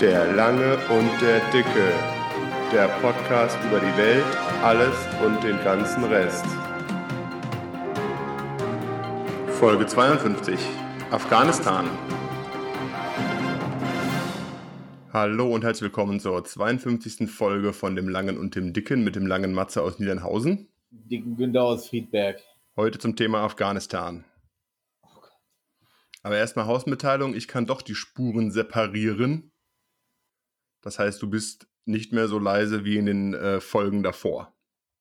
Der Lange und der Dicke. Der Podcast über die Welt, alles und den ganzen Rest. Folge 52. Afghanistan. Hallo und herzlich willkommen zur 52. Folge von dem Langen und dem Dicken mit dem langen Matze aus Niedernhausen. Dicken Günther aus Friedberg. Heute zum Thema Afghanistan. Aber erstmal Hausmitteilung, ich kann doch die Spuren separieren. Das heißt, du bist nicht mehr so leise wie in den äh, Folgen davor.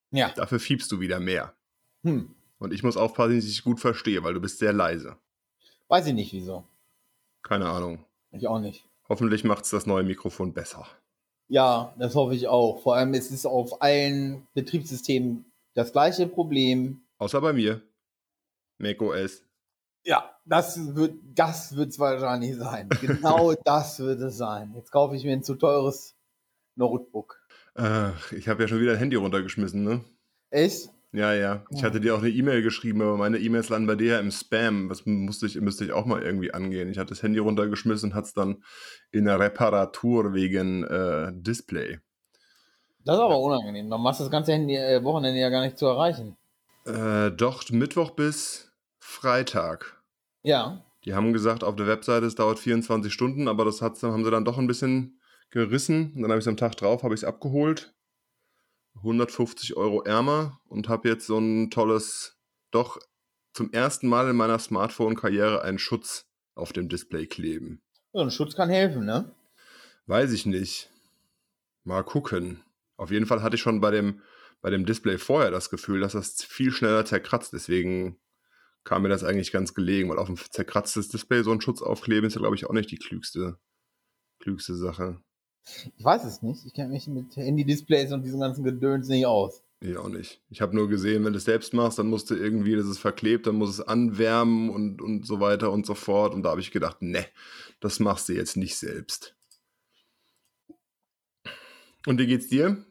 Ja. Dafür fiebst du wieder mehr. Hm. Und ich muss aufpassen, dass ich dich gut verstehe, weil du bist sehr leise. Weiß ich nicht wieso. Keine Ahnung. Ich auch nicht. Hoffentlich macht es das neue Mikrofon besser. Ja, das hoffe ich auch. Vor allem ist es auf allen Betriebssystemen das gleiche Problem. Außer bei mir. macOS. Ja, das wird das wird's wahrscheinlich sein. Genau das wird es sein. Jetzt kaufe ich mir ein zu teures Notebook. Ach, ich habe ja schon wieder ein Handy runtergeschmissen, ne? Echt? Ja, ja. Ich hatte dir auch eine E-Mail geschrieben, aber meine E-Mails landen bei dir ja im Spam. Das musste ich, müsste ich auch mal irgendwie angehen. Ich hatte das Handy runtergeschmissen und hatte es dann in der Reparatur wegen äh, Display. Das ist aber unangenehm. Dann machst du das ganze Handy, äh, Wochenende ja gar nicht zu erreichen. Äh, doch, Mittwoch bis Freitag. Ja. Die haben gesagt, auf der Webseite, es dauert 24 Stunden, aber das hat's, haben sie dann doch ein bisschen gerissen. Und dann habe ich es am Tag drauf, habe ich es abgeholt. 150 Euro ärmer und habe jetzt so ein tolles, doch zum ersten Mal in meiner Smartphone-Karriere einen Schutz auf dem Display kleben. So ein Schutz kann helfen, ne? Weiß ich nicht. Mal gucken. Auf jeden Fall hatte ich schon bei dem, bei dem Display vorher das Gefühl, dass das viel schneller zerkratzt. Deswegen kam mir das eigentlich ganz gelegen, weil auf ein zerkratztes Display so einen Schutz aufkleben ist ja, glaube ich, auch nicht die klügste, klügste Sache. Ich weiß es nicht. Ich kenne mich mit Handy-Displays und diesem ganzen Gedöns nicht aus. Ich auch nicht. Ich habe nur gesehen, wenn du es selbst machst, dann musst du irgendwie, das ist verklebt, dann muss es anwärmen und, und so weiter und so fort. Und da habe ich gedacht, ne, das machst du jetzt nicht selbst. Und wie geht's dir?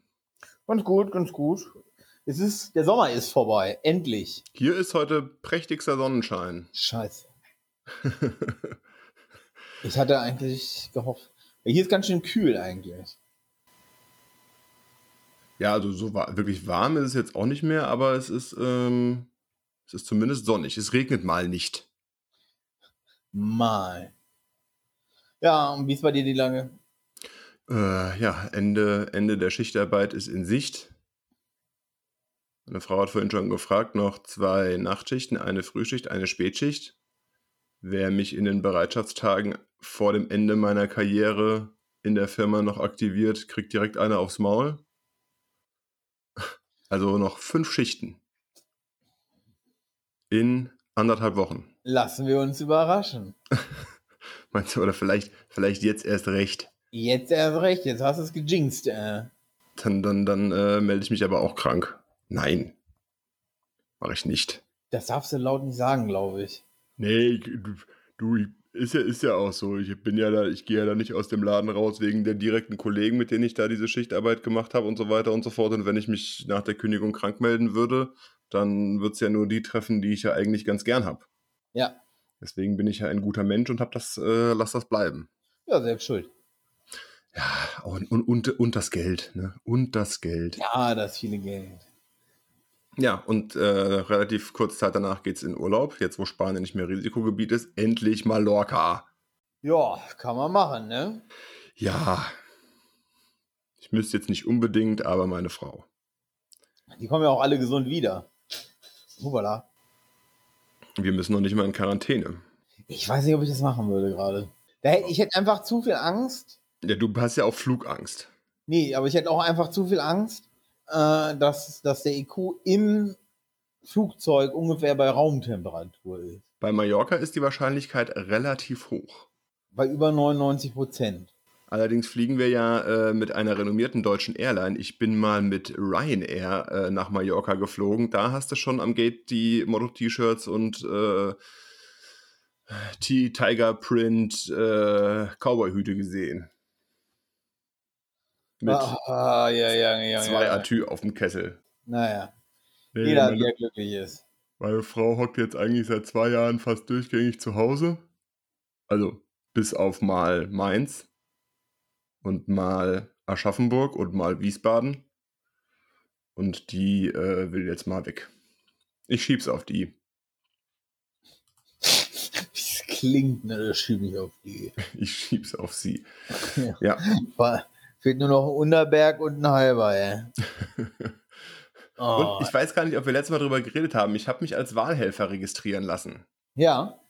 Ganz gut, ganz gut. Es ist, der Sommer ist vorbei. Endlich. Hier ist heute prächtigster Sonnenschein. Scheiße. Ich hatte eigentlich gehofft. Hier ist ganz schön kühl eigentlich. Ja, also so wa wirklich warm ist es jetzt auch nicht mehr, aber es ist, ähm, es ist zumindest sonnig. Es regnet mal nicht. Mal. Ja, und wie ist bei dir die Lange? Äh, ja, Ende, Ende der Schichtarbeit ist in Sicht. Meine Frau hat vorhin schon gefragt, noch zwei Nachtschichten, eine Frühschicht, eine Spätschicht. Wer mich in den Bereitschaftstagen vor dem Ende meiner Karriere in der Firma noch aktiviert, kriegt direkt eine aufs Maul. Also noch fünf Schichten. In anderthalb Wochen. Lassen wir uns überraschen. Meinst du, oder vielleicht, vielleicht jetzt erst recht? Jetzt erst recht, jetzt hast du es gejinxt. Äh. Dann, dann, dann äh, melde ich mich aber auch krank. Nein. Mache ich nicht. Das darfst du laut nicht sagen, glaube ich. Nee, du, ist ja, ist ja auch so. Ich bin ja da, ich gehe ja da nicht aus dem Laden raus wegen der direkten Kollegen, mit denen ich da diese Schichtarbeit gemacht habe und so weiter und so fort. Und wenn ich mich nach der Kündigung krank melden würde, dann wird es ja nur die treffen, die ich ja eigentlich ganz gern habe. Ja. Deswegen bin ich ja ein guter Mensch und hab das, äh, lass das bleiben. Ja, selbst schuld. Ja, und, und, und, und das Geld, ne? Und das Geld. Ja, das viele Geld. Ja, und äh, relativ kurz Zeit danach geht's in Urlaub, jetzt wo Spanien nicht mehr Risikogebiet ist, endlich Mallorca. Ja, kann man machen, ne? Ja. Ich müsste jetzt nicht unbedingt, aber meine Frau. Die kommen ja auch alle gesund wieder. Hubala. Wir müssen noch nicht mal in Quarantäne. Ich weiß nicht, ob ich das machen würde gerade. Ich hätte einfach zu viel Angst. Ja, du hast ja auch Flugangst. Nee, aber ich hätte auch einfach zu viel Angst, äh, dass, dass der IQ im Flugzeug ungefähr bei Raumtemperatur ist. Bei Mallorca ist die Wahrscheinlichkeit relativ hoch. Bei über 99 Prozent. Allerdings fliegen wir ja äh, mit einer renommierten deutschen Airline. Ich bin mal mit Ryanair äh, nach Mallorca geflogen. Da hast du schon am Gate die Motto-T-Shirts und äh, Print äh, Cowboy-Hüte gesehen. Mit ah, ja, ja, zwei. Atü auf dem Kessel. Naja, Nee, jeder, meine, der glücklich ist. meine Frau hockt jetzt eigentlich seit zwei Jahren fast durchgängig zu Hause. Also bis auf mal Mainz. und mal Aschaffenburg und mal Wiesbaden. Und die äh, will jetzt mal weg. Ich schieb's auf die. Das klingt, ne, das schiebe ich auf die. Ich schieb's auf sie. Ja. Ja. Fehlt nur noch ein Unterberg und ein halber, ey. Oh, Und ich weiß gar nicht, ob wir letztes Mal darüber geredet haben. Ich habe mich als Wahlhelfer registrieren lassen. ja,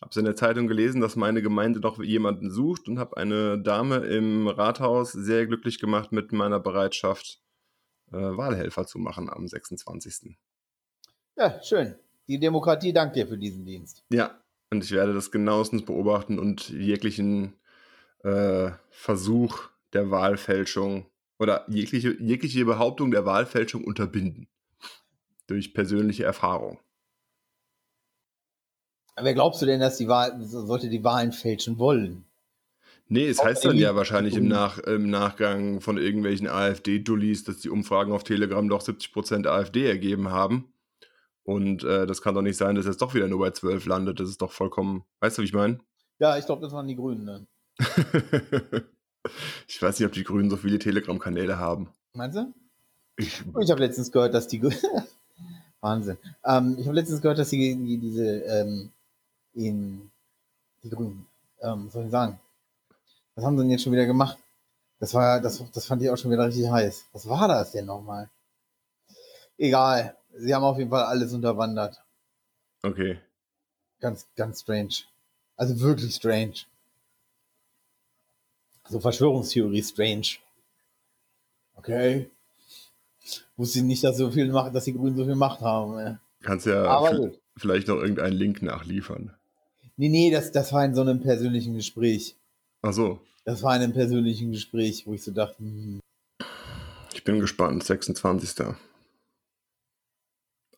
Habe in der Zeitung gelesen, dass meine Gemeinde noch jemanden sucht und habe eine Dame im Rathaus sehr glücklich gemacht mit meiner Bereitschaft, äh, Wahlhelfer zu machen am 26. ja, schön. Die Demokratie dankt dir für diesen Dienst. Ja, und ich werde das genauestens beobachten und jeglichen äh, Versuch der Wahlfälschung oder jegliche, jegliche Behauptung der Wahlfälschung unterbinden. Durch persönliche Erfahrung. Wer glaubst du denn, dass die Wahl, sollte die Wahlen fälschen wollen? Nee, es Auch heißt dann ja wahrscheinlich im, Nach, im Nachgang von irgendwelchen AfD-Dullis, dass die Umfragen auf Telegram doch 70% AfD ergeben haben. Und äh, das kann doch nicht sein, dass es doch wieder nur bei 12 landet. Das ist doch vollkommen. Weißt du, wie ich meine? Ja, ich glaube, das waren die Grünen. Ne? ich weiß nicht, ob die Grünen so viele Telegram-Kanäle haben. Meinst du? Ich, Ich habe letztens gehört, dass die Wahnsinn. Ähm, ich habe letztens gehört, dass die, die diese ähm, in die Grünen, ähm, was soll ich sagen? Was haben sie denn jetzt schon wieder gemacht? Das war, das, das fand ich auch schon wieder richtig heiß. Was war das denn nochmal? Egal. Sie haben auf jeden Fall alles unterwandert. okay. Ganz, ganz strange. Also wirklich strange. So Verschwörungstheorie strange. Okay. Wusste nicht, dass so viel Macht, dass die Grünen so viel Macht haben. Ey. Kannst ja Aber vielleicht noch irgendeinen Link nachliefern. Nee, nee, das, das war in so einem persönlichen Gespräch. Ach so, Das war in einem persönlichen Gespräch, wo ich so dachte, hm, ich bin gespannt. 26.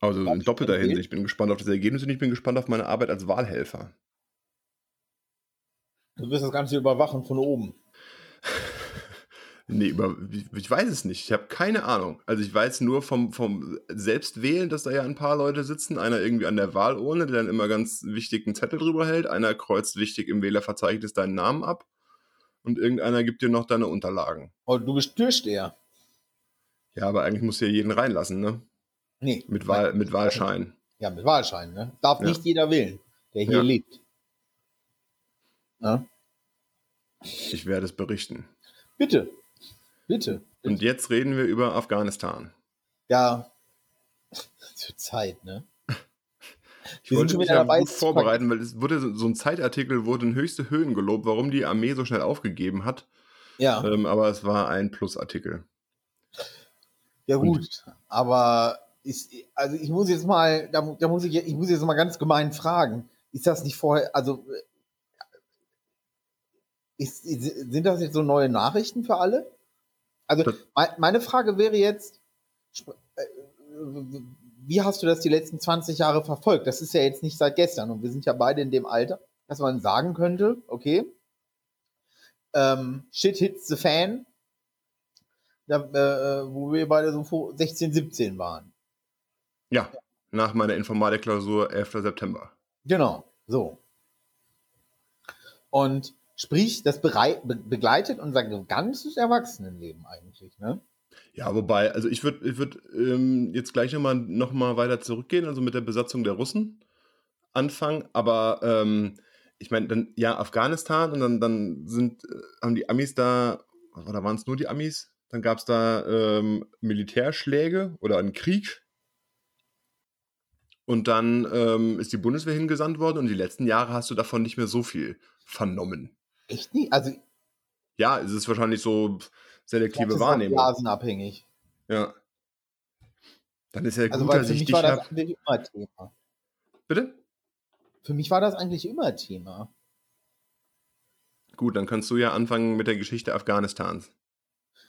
Also in doppelter. Hinsicht. Ich bin gespannt auf das Ergebnis und ich bin gespannt auf meine Arbeit als Wahlhelfer. du wirst das Ganze überwachen von oben. Nee, über, ich, weiß es nicht. Ich habe keine Ahnung. Also ich weiß nur vom, vom Selbstwählen, dass da ja ein paar Leute sitzen. Einer irgendwie an der Wahlurne, der dann immer ganz wichtig einen Zettel drüber hält. Einer kreuzt wichtig im Wählerverzeichnis deinen Namen ab. Und irgendeiner gibt dir noch deine Unterlagen. Und du bist Türsteher. Ja, aber eigentlich musst du ja jeden reinlassen, ne? Nee. Mit, Wahl, mit Wahlschein. Ja, mit Wahlschein, ne? Darf Ja. nicht jeder wählen, der hier Ja. lebt. Ja? Ich werde es berichten. Bitte. Bitte. Und jetzt reden wir über Afghanistan. Ja. Zur Zeit, ne? Ich Wir wollte mich ja gut vorbereiten, weil es wurde so ein Zeitartikel, wurde in höchste Höhen gelobt, warum die Armee so schnell aufgegeben hat. Ja. Ähm, aber es war ein Plusartikel. Ja gut, aber ist, also ich muss jetzt mal, da, da muss ich, ich muss jetzt mal ganz gemein fragen, ist das nicht vorher, also ist, sind das jetzt so neue Nachrichten für alle? Also meine Frage wäre jetzt, äh, wie hast du das die letzten 20 Jahre verfolgt? Das ist ja jetzt nicht seit gestern und wir sind ja beide in dem Alter, dass man sagen könnte, okay, ähm, shit hits the fan, da, äh, wo wir beide so vor 16, 17 waren. Ja, nach meiner Informatikklausur 11. September. Genau, so. Und sprich, das berei be begleitet unser ganzes Erwachsenenleben eigentlich, ne? Ja, wobei, also ich würde ich würd, ähm, jetzt gleich nochmal noch mal weiter zurückgehen, also mit der Besatzung der Russen anfangen. Aber ähm, ich meine, dann, ja, Afghanistan und dann, dann sind, äh, haben die Amis da, oder waren es nur die Amis? Dann gab es da ähm, Militärschläge oder einen Krieg. Und dann ähm, ist die Bundeswehr hingesandt worden und die letzten Jahre hast du davon nicht mehr so viel vernommen. Echt nie. Also, Ja, es ist wahrscheinlich so selektive das ist auch Wahrnehmung. blasenabhängig. Ja. Dann ist ja Also, gut, dass für ich mich dich war das hab. eigentlich immer Thema. Bitte? Für mich war das eigentlich immer Thema. Gut, dann kannst du ja anfangen mit der Geschichte Afghanistans.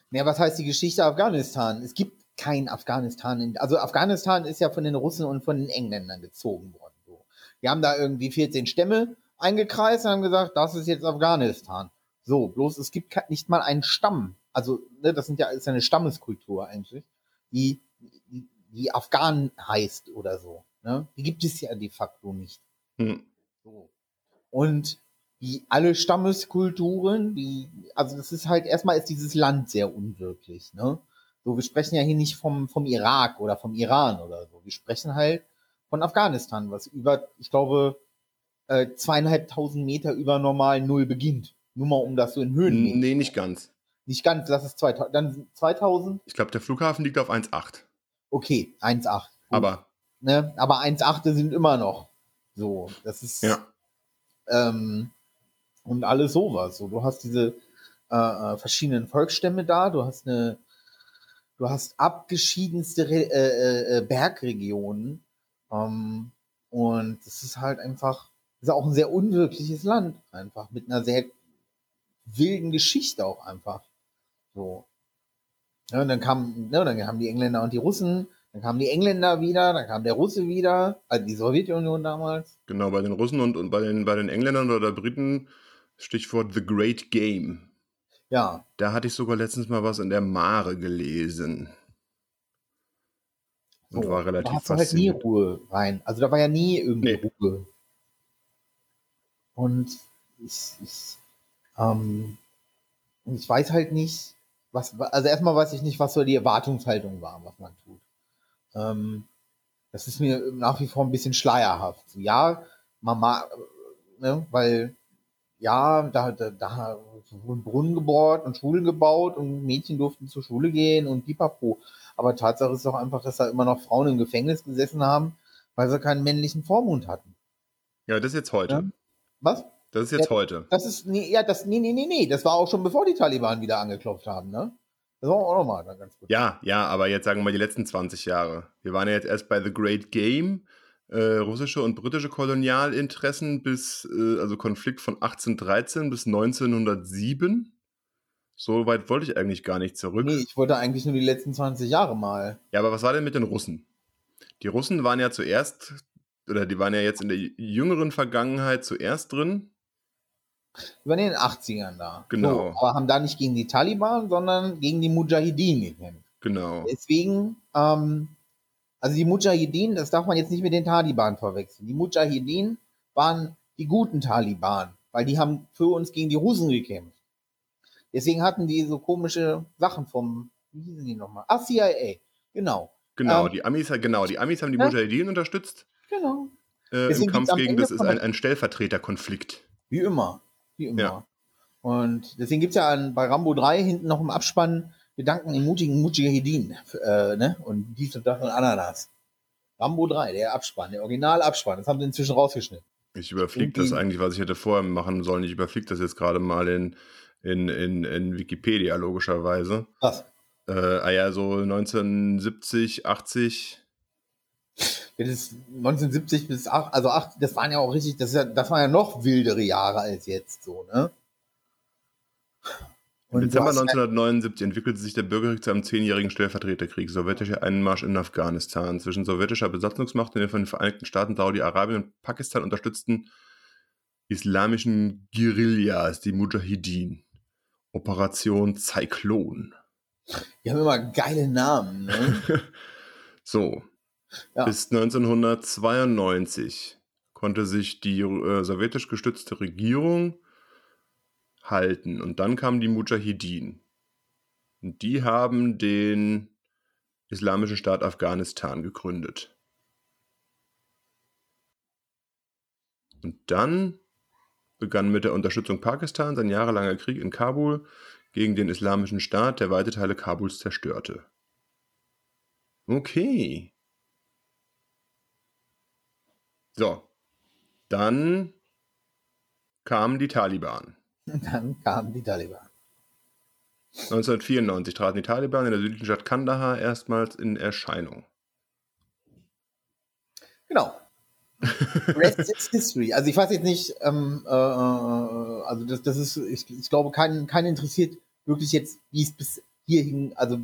Naja, was heißt die Geschichte Afghanistan? Es gibt kein Afghanistan. In, also Afghanistan ist ja von den Russen und von den Engländern gezogen worden. So. Die haben da irgendwie 14 Stämme eingekreist und haben gesagt, das ist jetzt Afghanistan. So, bloß es gibt nicht mal einen Stamm. Also, ne, das sind ja, ist ja eine Stammeskultur eigentlich, die, die, die Afghanen heißt oder so. Ne? Die gibt es ja de facto nicht. Hm. So. Und die alle Stammeskulturen, die, also das ist halt, erstmal ist dieses Land sehr unwirklich, ne? So, wir sprechen ja hier nicht vom, vom Irak oder vom Iran oder so. Wir sprechen halt von Afghanistan, was über, ich glaube, äh, zweieinhalbtausend Meter über normal Null beginnt. Nur mal um das so in Höhen. Nee, nicht ganz. Nicht ganz, lass es 2000. Dann 2000, Ich glaube, der Flughafen liegt auf 1,8. okay, 1,8. Gut. Aber ne? Aber 1,8 sind immer noch so. Das ist ja, ähm, und alles sowas. So, du hast diese äh, äh, verschiedenen Volksstämme da, du hast eine, du hast abgeschiedenste Re äh, äh, Bergregionen ähm, und es ist halt einfach, ist auch ein sehr unwirkliches Land einfach mit einer sehr wilden Geschichte auch einfach. So. Ja, und dann kamen, ne, dann haben die Engländer und die Russen, dann kamen die Engländer wieder, dann kam der Russe wieder, also die Sowjetunion damals. genau, bei den Russen und, und bei, den, bei den Engländern oder Briten, Stichwort The Great Game. Ja, Da hatte ich sogar letztens mal was in der Mare gelesen. Und So, war relativ da hast du halt nie. Ruhe rein. Also da war ja nie irgendwie Nee. Ruhe. Und ich, ich, ähm, ich weiß halt nicht, was, also erstmal weiß ich nicht, was so die Erwartungshaltung war, was man tut. Ähm, das ist mir nach wie vor ein bisschen schleierhaft. So, ja, Mama, ne, weil, ja, da, da, da wurden Brunnen gebohrt und Schulen gebaut und Mädchen durften zur Schule gehen und pipapo. Aber Tatsache ist doch einfach, dass da immer noch Frauen im Gefängnis gesessen haben, weil sie keinen männlichen Vormund hatten. Ja, das ist jetzt heute. Was? Das ist jetzt Ja. heute. Das ist, nee, ja, das, nee, nee, nee, nee, das war auch schon bevor die Taliban wieder angeklopft haben, ne? Das war auch nochmal ganz gut. Ja, ja, aber jetzt sagen wir mal die letzten 20 Jahre. Wir waren ja jetzt erst bei The Great Game, äh, russische und britische Kolonialinteressen bis, äh, also Konflikt von 1813 bis 1907. So weit wollte ich eigentlich gar nicht zurück. Nee, ich wollte eigentlich nur die letzten 20 Jahre mal. Ja, aber was war denn mit den Russen? Die Russen waren ja zuerst, oder die waren ja jetzt in der jüngeren Vergangenheit zuerst drin. Die waren in den 80ern da. Genau. So, aber haben da nicht gegen die Taliban, sondern gegen die Mujahideen gekämpft. Genau. Deswegen, ähm, also die Mujahideen, das darf man jetzt nicht mit den Taliban verwechseln. Die Mujahideen waren die guten Taliban, weil die haben für uns gegen die Russen gekämpft. Deswegen hatten die so komische Sachen vom, wie hießen die nochmal? Ah, CIA, genau. Genau, Ähm, die Amis, genau, die Amis haben die Ja. Mujahideen unterstützt Genau. äh, im Deswegen Kampf gegen, das ist ein, ein Stellvertreterkonflikt. Wie immer. Wie immer. Ja. Und deswegen gibt's ja an, bei Rambo 3 hinten noch im Abspann wir danken den mutigen Mujahideen. Äh, ne? Und dies und das und Ananas. Rambo 3, der Abspann, der Originalabspann. Das haben sie inzwischen rausgeschnitten. Ich überfliege das eigentlich, was ich hätte vorher machen sollen. Ich überfliege das jetzt gerade mal in, in, in, in Wikipedia, logischerweise. Was? Äh, ah ja, so 1970, 80. Das ist 1970 bis 8, also 8, das waren ja auch richtig, das, ja, das waren ja noch wildere Jahre als jetzt so, ne? Im Dezember du hast- 1979 entwickelte sich der Bürgerkrieg zu einem zehnjährigen Stellvertreterkrieg, sowjetischer Einmarsch in Afghanistan zwischen sowjetischer Besatzungsmacht und den von den Vereinigten Staaten, Saudi-Arabien und Pakistan unterstützten islamischen Guerillas, die Mujahideen. Operation Zyklon. Die haben immer geile Namen, ne? So. Ja. Bis 1992 konnte sich die äh, sowjetisch gestützte Regierung halten. Und dann kamen die Mujahideen. Und die haben den Islamischen Staat Afghanistan gegründet. Und dann begann mit der Unterstützung Pakistans ein jahrelanger Krieg in Kabul gegen den Islamischen Staat, der weite Teile Kabuls zerstörte. Okay. So. Dann kamen die Taliban. Dann kamen die Taliban. 1994 traten die Taliban in der südlichen Stadt Kandahar erstmals in Erscheinung. Genau. Rest is History. Also ich weiß jetzt nicht, ähm, äh, äh, also das, das ist, ich, ich glaube, keinen kein interessiert wirklich jetzt, wie es bis hierhin, also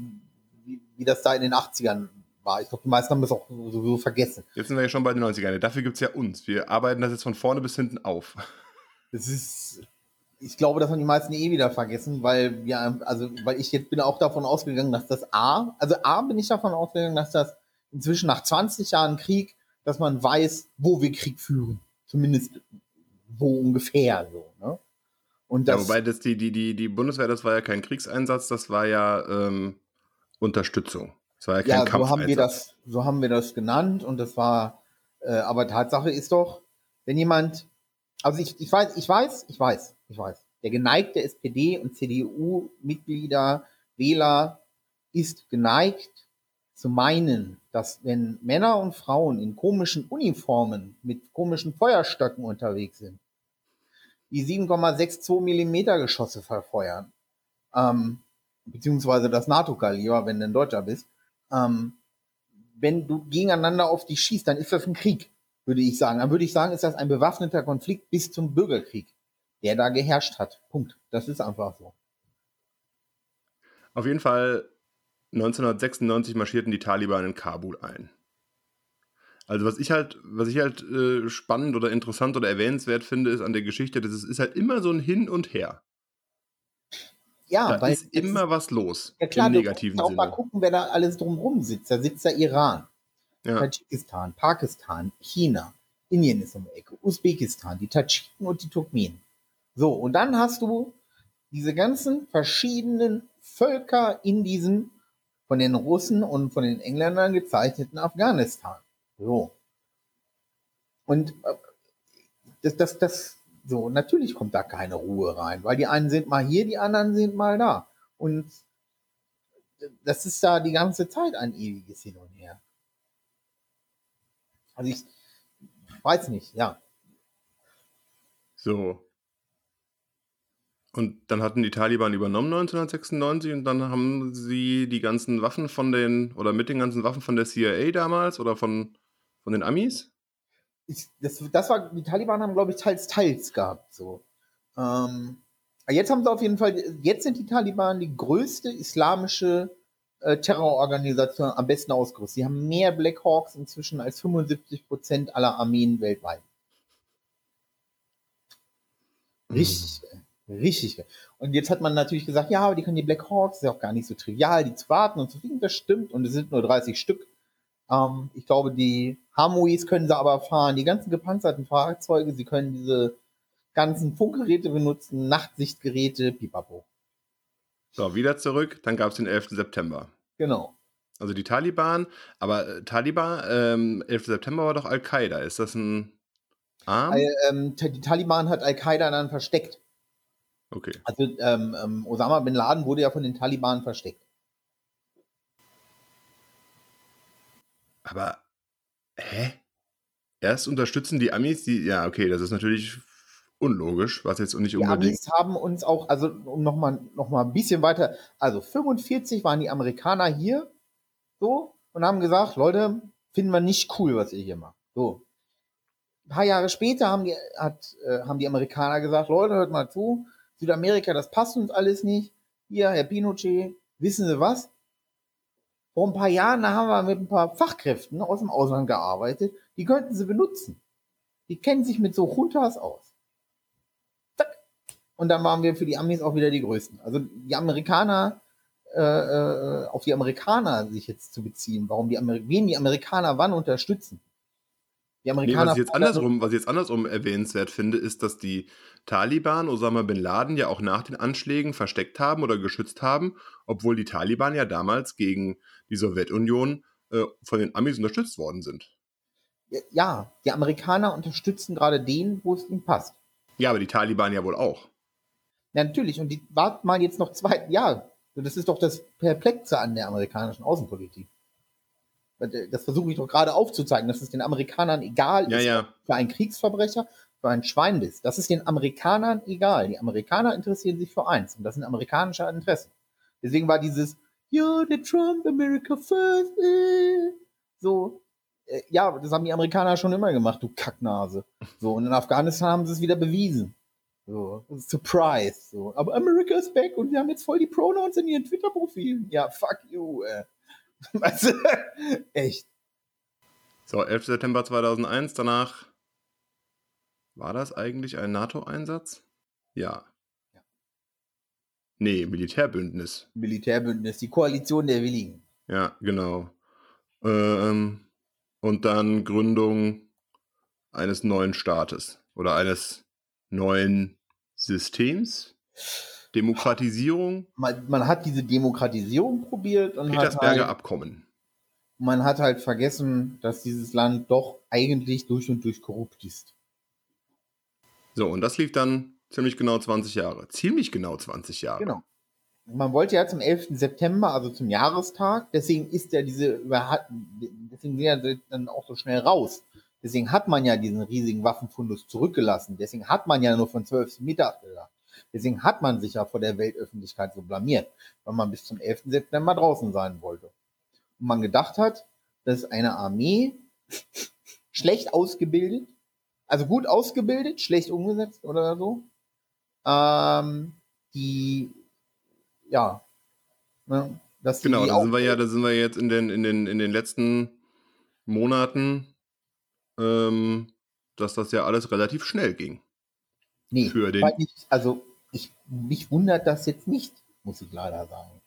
wie, wie das da in den 80ern war. Ich glaube, die meisten haben das auch sowieso vergessen. Jetzt sind wir ja schon bei den 90ern. Dafür gibt es ja uns. Wir arbeiten das jetzt von vorne bis hinten auf. Das ist, ich glaube, das haben die meisten eh wieder vergessen, weil wir, also, weil ich jetzt bin auch davon ausgegangen, dass das A, also A bin ich davon ausgegangen, dass das inzwischen nach 20 Jahren Krieg, dass man weiß, wo wir Krieg führen. Zumindest wo ungefähr so. Ne? Und das, ja, wobei das die, die, die, die Bundeswehr, das war ja kein Kriegseinsatz, das war ja ähm, Unterstützung. Das war ja kein ja, so haben wir das, so haben wir das genannt und das war, äh, aber Tatsache ist doch, wenn jemand, also ich, ich weiß, ich weiß, ich weiß, ich weiß, der geneigte SPD- und CDU-Mitglieder, Wähler ist geneigt zu meinen, dass wenn Männer und Frauen in komischen Uniformen mit komischen Feuerstöcken unterwegs sind, die 7,62 Millimeter Geschosse verfeuern, ähm, beziehungsweise das NATO-Kaliber, wenn du ein Deutscher bist, ähm, wenn du gegeneinander auf dich schießt, dann ist das ein Krieg, würde ich sagen. Dann würde ich sagen, ist das ein bewaffneter Konflikt bis zum Bürgerkrieg, der da geherrscht hat. Punkt. Das ist einfach so. Auf jeden Fall 1996 marschierten die Taliban in Kabul ein. Also was ich halt, was ich halt äh, spannend oder interessant oder erwähnenswert finde, ist an der Geschichte, das ist, ist halt immer so ein Hin und Her. Ja, da weil ist immer was los. Ja klar, im negativen musst auch mal gucken, wer da alles drumherum sitzt. Da sitzt der Iran, ja. Tadschikistan, Pakistan, China, Indien ist um die Ecke, Usbekistan, die Tadschiken und die Turkmenen. So, und dann hast du diese ganzen verschiedenen Völker in diesem von den Russen und von den Engländern gezeichneten Afghanistan. So. Und äh, das, das, das, so, natürlich kommt da keine Ruhe rein, weil die einen sind mal hier, die anderen sind mal da. Und das ist da die ganze Zeit ein ewiges Hin und Her. Also ich weiß nicht, ja. So. Und dann hatten die Taliban übernommen 1996 und dann haben sie die ganzen Waffen von den, oder mit den ganzen Waffen von der CIA damals oder von, von den Amis? Ich, das, das war, die Taliban haben, glaube ich, teils, teils gehabt, so. Ähm, jetzt haben sie auf jeden Fall, jetzt sind die Taliban die größte islamische äh, Terrororganisation am besten ausgerüstet. Sie haben mehr Black Hawks inzwischen als 75 Prozent aller Armeen weltweit. Richtig, mhm. richtig. Und jetzt hat man natürlich gesagt, ja, aber die können die Black Hawks, ist ja auch gar nicht so trivial, die zu warten und zu fliegen, das stimmt. Und es sind nur 30 Stück. Ähm, ich glaube, die Hamuis können sie aber fahren, die ganzen gepanzerten Fahrzeuge, sie können diese ganzen Funkgeräte benutzen, Nachtsichtgeräte, pipapo. So, wieder zurück, dann gab es den 11. September. Genau. Also die Taliban, aber äh, Taliban, ähm, 11. September war doch Al-Qaida. Ist das ein Arm? Äh, ähm, die Taliban hat Al-Qaida dann versteckt. Okay. Also ähm, ähm, Osama bin Laden wurde ja von den Taliban versteckt. Aber, hä? Erst unterstützen die Amis die, ja, okay, das ist natürlich unlogisch, was jetzt nicht unbedingt. Die Amis haben uns auch, also um nochmal noch mal ein bisschen weiter, also 45 waren die Amerikaner hier, so, und haben gesagt, Leute, finden wir nicht cool, was ihr hier macht. So. Ein paar Jahre später haben die, hat, äh, haben die Amerikaner gesagt, Leute, hört mal zu, Südamerika, das passt uns alles nicht. Hier, Herr Pinochet, wissen Sie was? Vor ein paar Jahren haben wir mit ein paar Fachkräften aus dem Ausland gearbeitet. Die könnten sie benutzen. Die kennen sich mit so Juntas aus. Zack. Und dann waren wir für die Amis auch wieder die Größten. Also die Amerikaner, äh, äh, auf die Amerikaner sich jetzt zu beziehen, warum die Amer wen die Amerikaner wann unterstützen. Die Amerikaner. Nee, was, ich jetzt andersrum, was ich jetzt andersrum erwähnenswert finde, ist, dass die Taliban Osama bin Laden ja auch nach den Anschlägen versteckt haben oder geschützt haben, obwohl die Taliban ja damals gegen die Sowjetunion äh, von den Amis unterstützt worden sind. Ja, die Amerikaner unterstützen gerade den, wo es ihnen passt. Ja, aber die Taliban ja wohl auch. Ja, natürlich. Und die warten mal jetzt noch zwei, ja, das ist doch das Perplexe an der amerikanischen Außenpolitik. Das versuche ich doch gerade aufzuzeigen, dass es den Amerikanern egal ja, ist, ja. für einen Kriegsverbrecher, für ein Schwein bist. Das ist den Amerikanern egal. Die Amerikaner interessieren sich für eins und das sind amerikanische Interessen. Deswegen war dieses, ja, der Trump, America first, äh. so, äh, ja, das haben die Amerikaner schon immer gemacht, du Kacknase. So, und in Afghanistan haben sie es wieder bewiesen. So, Surprise. So, aber America is back und wir haben jetzt voll die Pronouns in ihren Twitter-Profilen. Ja, fuck you, äh. du? Echt. So, 11. September 2001, danach war das eigentlich ein NATO-Einsatz? Ja. Nee, Militärbündnis. Militärbündnis, die Koalition der Willigen. Ja, genau. Ähm, und dann Gründung eines neuen Staates oder eines neuen Systems, Demokratisierung. Man, man hat diese Demokratisierung probiert und hat Petersberger halt, Abkommen. man hat halt vergessen, dass dieses Land doch eigentlich durch und durch korrupt ist. So, und das lief dann ziemlich genau 20 Jahre. Ziemlich genau 20 Jahre. Genau. Man wollte ja zum 11. September, also zum Jahrestag, deswegen ist ja diese, deswegen sind ja dann auch so schnell raus. Deswegen hat man ja diesen riesigen Waffenfundus zurückgelassen. Deswegen hat man ja nur von 12 Mittag gedacht. Deswegen hat man sich ja vor der Weltöffentlichkeit so blamiert, weil man bis zum 11. September draußen sein wollte. Und man gedacht hat, dass eine Armee schlecht ausgebildet, also gut ausgebildet, schlecht umgesetzt oder so, ähm, die, ja, ne, dass Genau, da sind wir ja, da sind wir jetzt in den, in den, in den letzten Monaten, ähm, dass das ja alles relativ schnell ging. nee, für den- ich, also ich, mich wundert das jetzt nicht, muss ich leider sagen.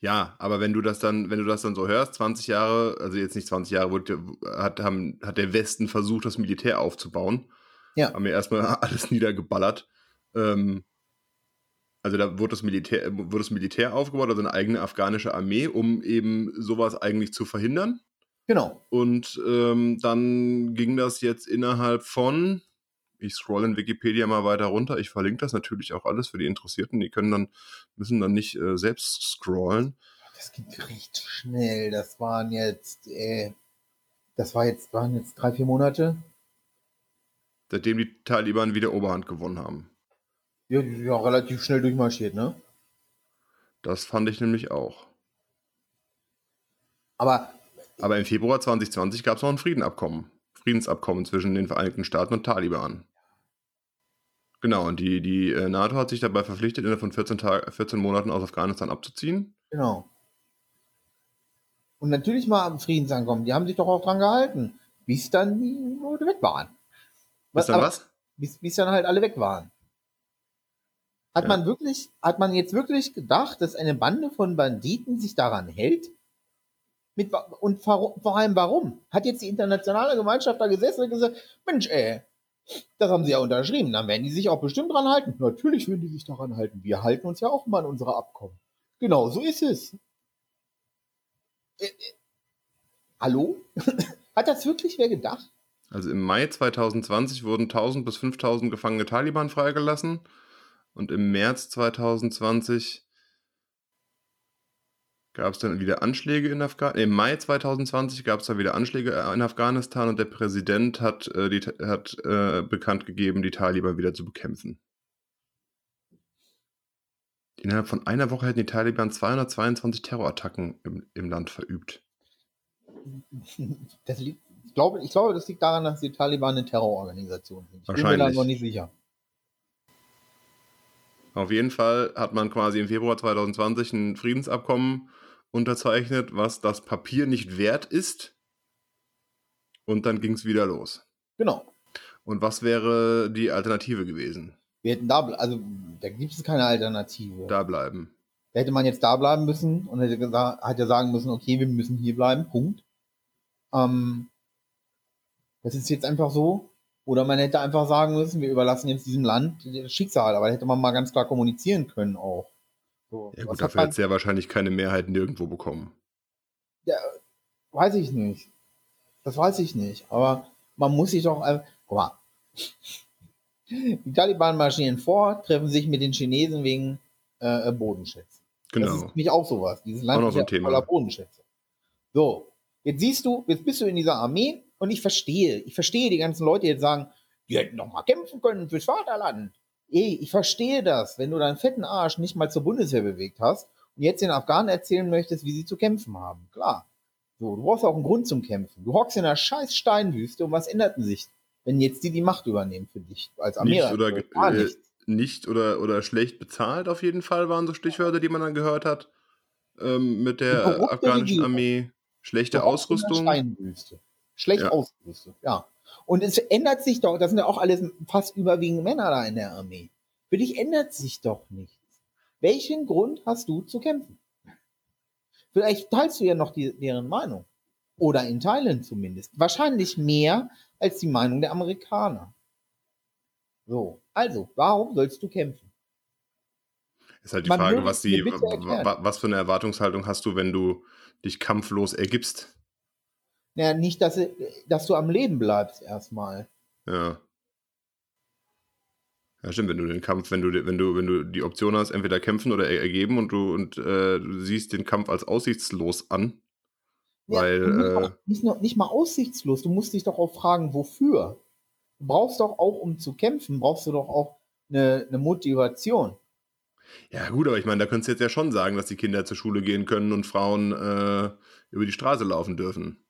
Ja, aber wenn du das dann, wenn du das dann so hörst, 20 Jahre, also jetzt nicht 20 Jahre, wurde, hat, haben, hat der Westen versucht, das Militär aufzubauen. Ja. Haben wir erstmal alles niedergeballert. Ähm, also da wurde das, Militär, wurde das Militär aufgebaut, also eine eigene afghanische Armee, um eben sowas eigentlich zu verhindern. Genau. Und ähm, dann ging das jetzt innerhalb von, ich scroll in Wikipedia mal weiter runter, ich verlinke das natürlich auch alles für die Interessierten, die können dann, müssen dann nicht äh, selbst scrollen. Das ging recht schnell. Das waren jetzt, äh, das war jetzt, waren jetzt drei, vier Monate. seitdem die Taliban wieder Oberhand gewonnen haben. Ja, die sind ja relativ schnell durchmarschiert, ne? Das fand ich nämlich auch. Aber Aber im Februar 2020 gab es noch ein Friedenabkommen. Friedensabkommen zwischen den Vereinigten Staaten und Taliban. Genau, und die, die äh, NATO hat sich dabei verpflichtet, innerhalb von 14, Tag, 14 Monaten aus Afghanistan abzuziehen. genau. Und natürlich mal am Friedensankommen. Die haben sich doch auch dran gehalten, bis dann die Leute weg waren. Was dann aber- was? bis, bis dann halt alle weg waren. Hat Ja. man wirklich, hat man jetzt wirklich gedacht, dass eine Bande von Banditen sich daran hält? Mit, und vor, vor allem warum? Hat jetzt die internationale Gemeinschaft da gesessen und gesagt, Mensch, ey, das haben sie ja unterschrieben, dann werden die sich auch bestimmt dran halten. Natürlich würden die sich daran halten. Wir halten uns ja auch mal an unsere Abkommen. Genau, so ist es. Äh, äh, hallo? Hat das wirklich wer gedacht? Also im Mai 2020 wurden 1000 bis 5000 gefangene Taliban freigelassen. Und im März 2020 gab es dann wieder Anschläge in Afghanistan. Im Mai 2020 gab es dann wieder Anschläge in Afghanistan und der Präsident hat, äh, die, hat äh, bekannt gegeben, die Taliban wieder zu bekämpfen. Innerhalb von einer Woche hätten die Taliban 222 Terrorattacken im, im Land verübt. Das liegt, ich, glaube, ich glaube, das liegt daran, dass die Taliban eine Terrororganisation sind. Ich bin mir da Wahrscheinlich. noch nicht sicher. Auf jeden Fall hat man quasi im Februar 2020 ein Friedensabkommen unterzeichnet, was das Papier nicht wert ist. Und dann ging es wieder los. Genau. Und was wäre die Alternative gewesen? Wir hätten da, also da gibt es keine Alternative. Da. Da bleiben. hätte man jetzt da bleiben müssen und hätte, gesagt, hätte sagen müssen, okay, wir müssen hier bleiben, Punkt. Ähm, das ist jetzt einfach so. Oder man hätte einfach sagen müssen, wir überlassen jetzt diesem Land das Schicksal, aber da hätte man mal ganz klar kommunizieren können auch. So, Ja gut, hat dafür man- hätte es ja wahrscheinlich keine Mehrheit nirgendwo bekommen. Weiß ich nicht. Das weiß ich nicht. Aber man muss sich doch. ein- Guck mal. Die Taliban marschieren vor, treffen sich mit den Chinesen wegen äh, Bodenschätzen. Das Genau. ist nämlich auch sowas. Dieses Land ist so ein ja Thema. voller Bodenschätze. So, jetzt siehst du, jetzt bist du in dieser Armee und ich verstehe, ich verstehe die ganzen Leute, die jetzt sagen, die hätten doch mal kämpfen können fürs Vaterland. Ey, ich verstehe das, wenn du deinen fetten Arsch nicht mal zur Bundeswehr bewegt hast und jetzt den Afghanen erzählen möchtest, wie sie zu kämpfen haben. Klar. So, du brauchst auch einen Grund zum Kämpfen. Du hockst in einer scheiß Steinwüste und was ändert denn sich, wenn jetzt die die Macht übernehmen für dich als Armee? Nicht oder, äh, nichts. nicht oder, oder schlecht bezahlt auf jeden Fall waren so Stichwörter, die man dann gehört hat. Ähm, mit der afghanischen. Armee. Schlechte Ausrüstung. Steinwüste. Schlecht Ja. ausgerüstet, ja. Und es ändert sich doch, das sind ja auch alles fast überwiegend Männer da in der Armee. Für dich ändert sich doch nichts. Welchen Grund hast du zu kämpfen? Vielleicht teilst du ja noch die, deren Meinung. Oder in Teilen zumindest. Wahrscheinlich mehr als die Meinung der Amerikaner. So, also, warum sollst du kämpfen? Ist halt die Man Frage, was, die, was für eine Erwartungshaltung hast du, wenn du dich kampflos ergibst? Naja, nicht, dass, dass du am Leben bleibst erstmal. Ja. Ja, stimmt, wenn du den Kampf, wenn du, wenn du, wenn du die Option hast, entweder kämpfen oder er- ergeben und du und äh, du siehst den Kampf als aussichtslos an, Ja, weil äh, nicht, nur, nicht mal aussichtslos, du musst dich doch auch fragen, wofür. Du brauchst doch auch, um zu kämpfen, brauchst du doch auch eine, eine Motivation. ja gut, aber ich meine, da könntest du jetzt ja schon sagen, dass die Kinder zur Schule gehen können und Frauen äh, über die Straße laufen dürfen.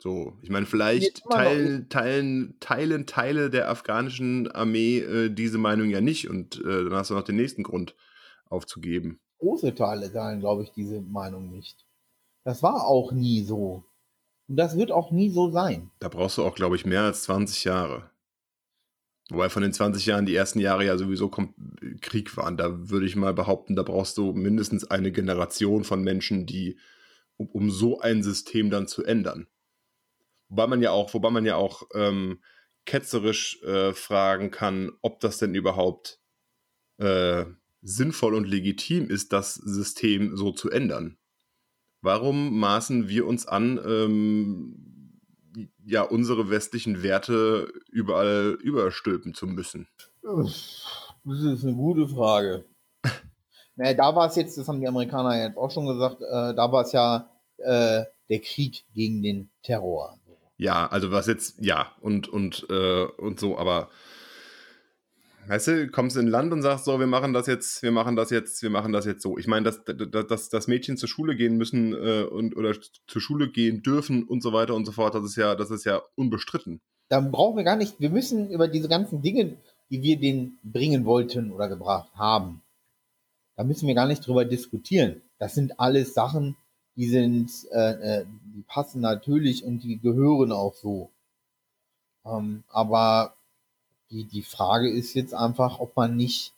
So, ich meine, vielleicht noch- teilen, teilen, teilen Teile der afghanischen Armee äh, diese Meinung ja nicht und äh, dann hast du noch den nächsten Grund aufzugeben. Große Teile teilen, glaube ich, diese Meinung nicht. Das war auch nie so. Und das wird auch nie so sein. Da brauchst du auch, glaube ich, mehr als 20 Jahre. Wobei von den 20 Jahren die ersten Jahre ja sowieso Krieg waren. Da würde ich mal behaupten, da brauchst du mindestens eine Generation von Menschen, die, um, um so ein System dann zu ändern. Wobei man ja auch, wobei man ja auch ähm, ketzerisch äh, fragen kann, ob das denn überhaupt äh, sinnvoll und legitim ist, das System so zu ändern. Warum maßen wir uns an, ähm, ja, unsere westlichen Werte überall überstülpen zu müssen? Das ist eine gute Frage. naja, da war es jetzt, das haben die Amerikaner jetzt auch schon gesagt, äh, da war es ja äh, der Krieg gegen den Terror. Ja, also was jetzt, ja, und, und, äh, und so, aber weißt du, kommst in Land und sagst so, wir machen das jetzt, wir machen das jetzt, wir machen das jetzt so. Ich meine, dass, dass, dass, Mädchen zur Schule gehen müssen äh, und oder zur Schule gehen dürfen und so weiter und so fort, das ist ja, das ist ja unbestritten. Dann brauchen wir gar nicht, wir müssen über diese ganzen Dinge, die wir denen bringen wollten oder gebracht haben, da müssen wir gar nicht drüber diskutieren. Das sind alles Sachen, die sind, äh, äh, die passen natürlich und die gehören auch so. Ähm, aber die, die Frage ist jetzt einfach, ob man nicht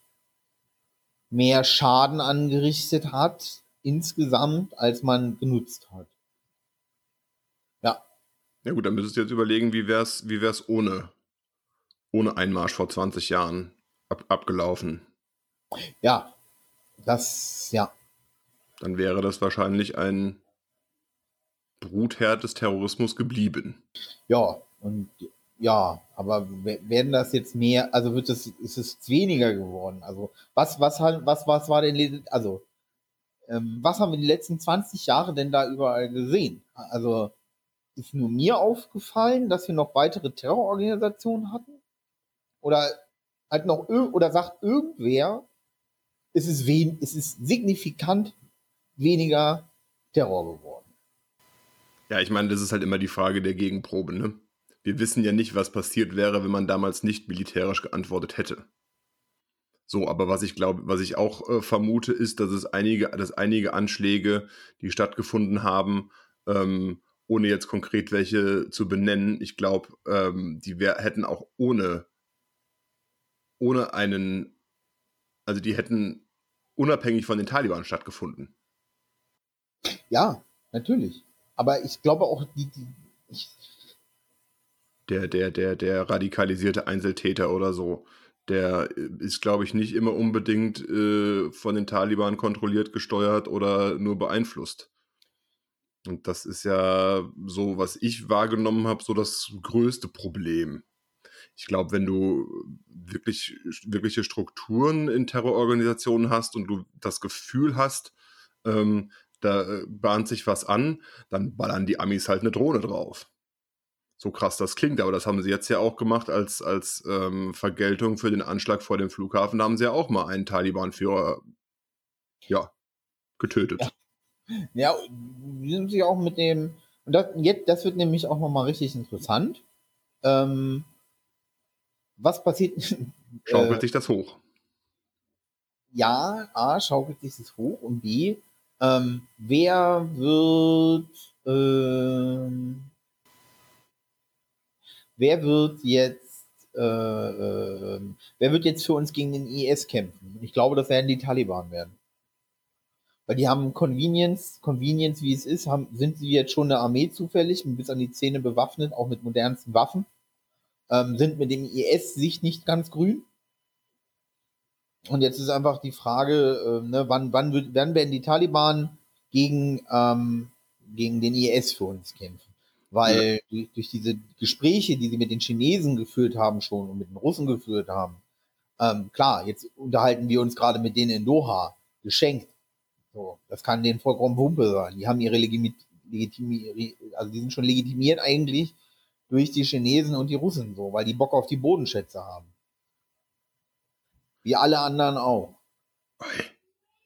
mehr Schaden angerichtet hat insgesamt, als man genutzt hat. Ja, Ja gut, dann müsstest du jetzt überlegen, wie wär's, wie wär's ohne, ohne Einmarsch vor 20 Jahren ab, abgelaufen. ja, das, ja, Dann wäre das wahrscheinlich ein Brutherd des Terrorismus geblieben. ja, und ja, aber we- werden das jetzt mehr, also wird es, ist es weniger geworden? Also, was, was, was, was war denn, also, ähm, was haben wir die letzten 20 Jahre denn da überall gesehen? Also, ist nur mir aufgefallen, dass wir noch weitere Terrororganisationen hatten? Oder halt noch, oder sagt irgendwer, es ist, wen, es ist signifikant weniger Terror geworden? Ja, ich meine, das ist halt immer die Frage der Gegenprobe, ne? Wir wissen ja nicht, was passiert wäre, wenn man damals nicht militärisch geantwortet hätte. So, aber was ich glaube, was ich auch äh, vermute, ist, dass es einige, dass einige Anschläge, die stattgefunden haben, ähm, ohne jetzt konkret welche zu benennen, ich glaube, ähm, die wär, hätten auch ohne, ohne einen, also die hätten unabhängig von den Taliban stattgefunden. Ja, natürlich. Aber ich glaube auch, die, die der, der, der, der radikalisierte Einzeltäter oder so, der ist, glaube ich, nicht immer unbedingt äh, von den Taliban kontrolliert, gesteuert oder nur beeinflusst. Und das ist ja so, was ich wahrgenommen habe, so das größte Problem. Ich glaube, wenn du wirklich wirkliche Strukturen in Terrororganisationen hast und du das Gefühl hast, ähm, da äh, bahnt sich was an, dann ballern die Amis halt eine Drohne drauf so krass das klingt, aber das haben sie jetzt ja auch gemacht als, als ähm, Vergeltung für den Anschlag vor dem Flughafen. Da haben sie ja auch mal einen Taliban-Führer ja, getötet. ja, die sind sich auch mit dem, und das, jetzt, das wird nämlich auch nochmal richtig interessant. Ähm, was passiert? Schaukelt äh, sich das hoch. ja, A, schaukelt sich das hoch und B, ähm, wer wird, ähm, wer wird jetzt, äh, äh, wer wird jetzt für uns gegen den IS kämpfen? Ich glaube, das werden die Taliban werden. Weil die haben Convenience, Convenience, wie es ist, haben, sind sie jetzt schon eine Armee zufällig, bis an die Zähne bewaffnet, auch mit modernsten Waffen. ähm, sind mit dem IS sich nicht ganz grün. Und jetzt ist einfach die Frage, äh, ne, wann, wann, wird, wann werden die Taliban gegen, ähm, gegen den IS für uns kämpfen? Weil ja. durch, durch, diese Gespräche, die sie mit den Chinesen geführt haben schon und mit den Russen geführt haben, ähm, klar, jetzt unterhalten wir uns gerade mit denen in Doha, geschenkt. So, das kann denen vollkommen Wumpe sein. Die haben ihre Legitimi Legitimi also die sind schon legitimiert eigentlich durch die Chinesen und die Russen so, weil die Bock auf die Bodenschätze haben. Wie alle anderen auch.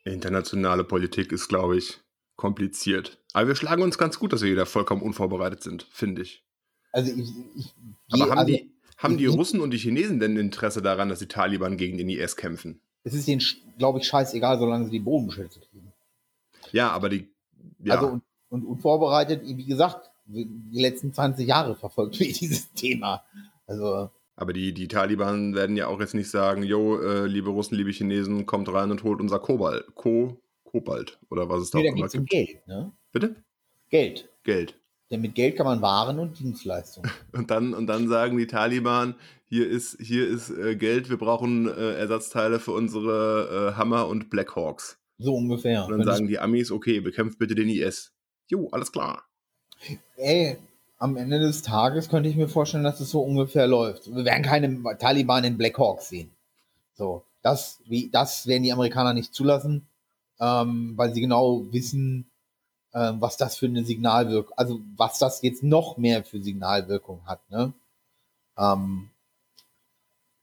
Internationale Politik ist, glaube ich, kompliziert. Aber wir schlagen uns ganz gut, dass wir wieder vollkommen unvorbereitet sind, finde ich. Also ich, ich Aber haben, also, die, haben die Russen und die Chinesen denn Interesse daran, dass die Taliban gegen den IS kämpfen? Es ist denen, glaube ich, scheißegal, solange sie die Bodenschätze kriegen. Ja, aber die. Ja. Also und, und unvorbereitet, wie gesagt, die letzten 20 Jahre verfolgt wir dieses Thema. Also. Aber die, die Taliban werden ja auch jetzt nicht sagen, jo, äh, liebe Russen, liebe Chinesen, kommt rein und holt unser Kobalt. Ko, Kobalt oder was es da nee, auch immer gibt. Um Geld, ne? Bitte? Geld. Geld. Denn mit Geld kann man Waren und Dienstleistungen. und, dann, und dann sagen die Taliban, hier ist, hier ist äh, Geld, wir brauchen äh, Ersatzteile für unsere äh, Hammer und Blackhawks. So ungefähr. Und dann Wenn sagen die Amis, okay, bekämpft bitte den IS. Jo, alles klar. Ey, am Ende des Tages könnte ich mir vorstellen, dass es so ungefähr läuft. Wir werden keine Taliban in Black Hawk sehen. So, das, wie, das werden die Amerikaner nicht zulassen, ähm, weil sie genau wissen, ähm, was das für eine Signalwirkung, also was das jetzt noch mehr für Signalwirkung hat. Ne? Ähm,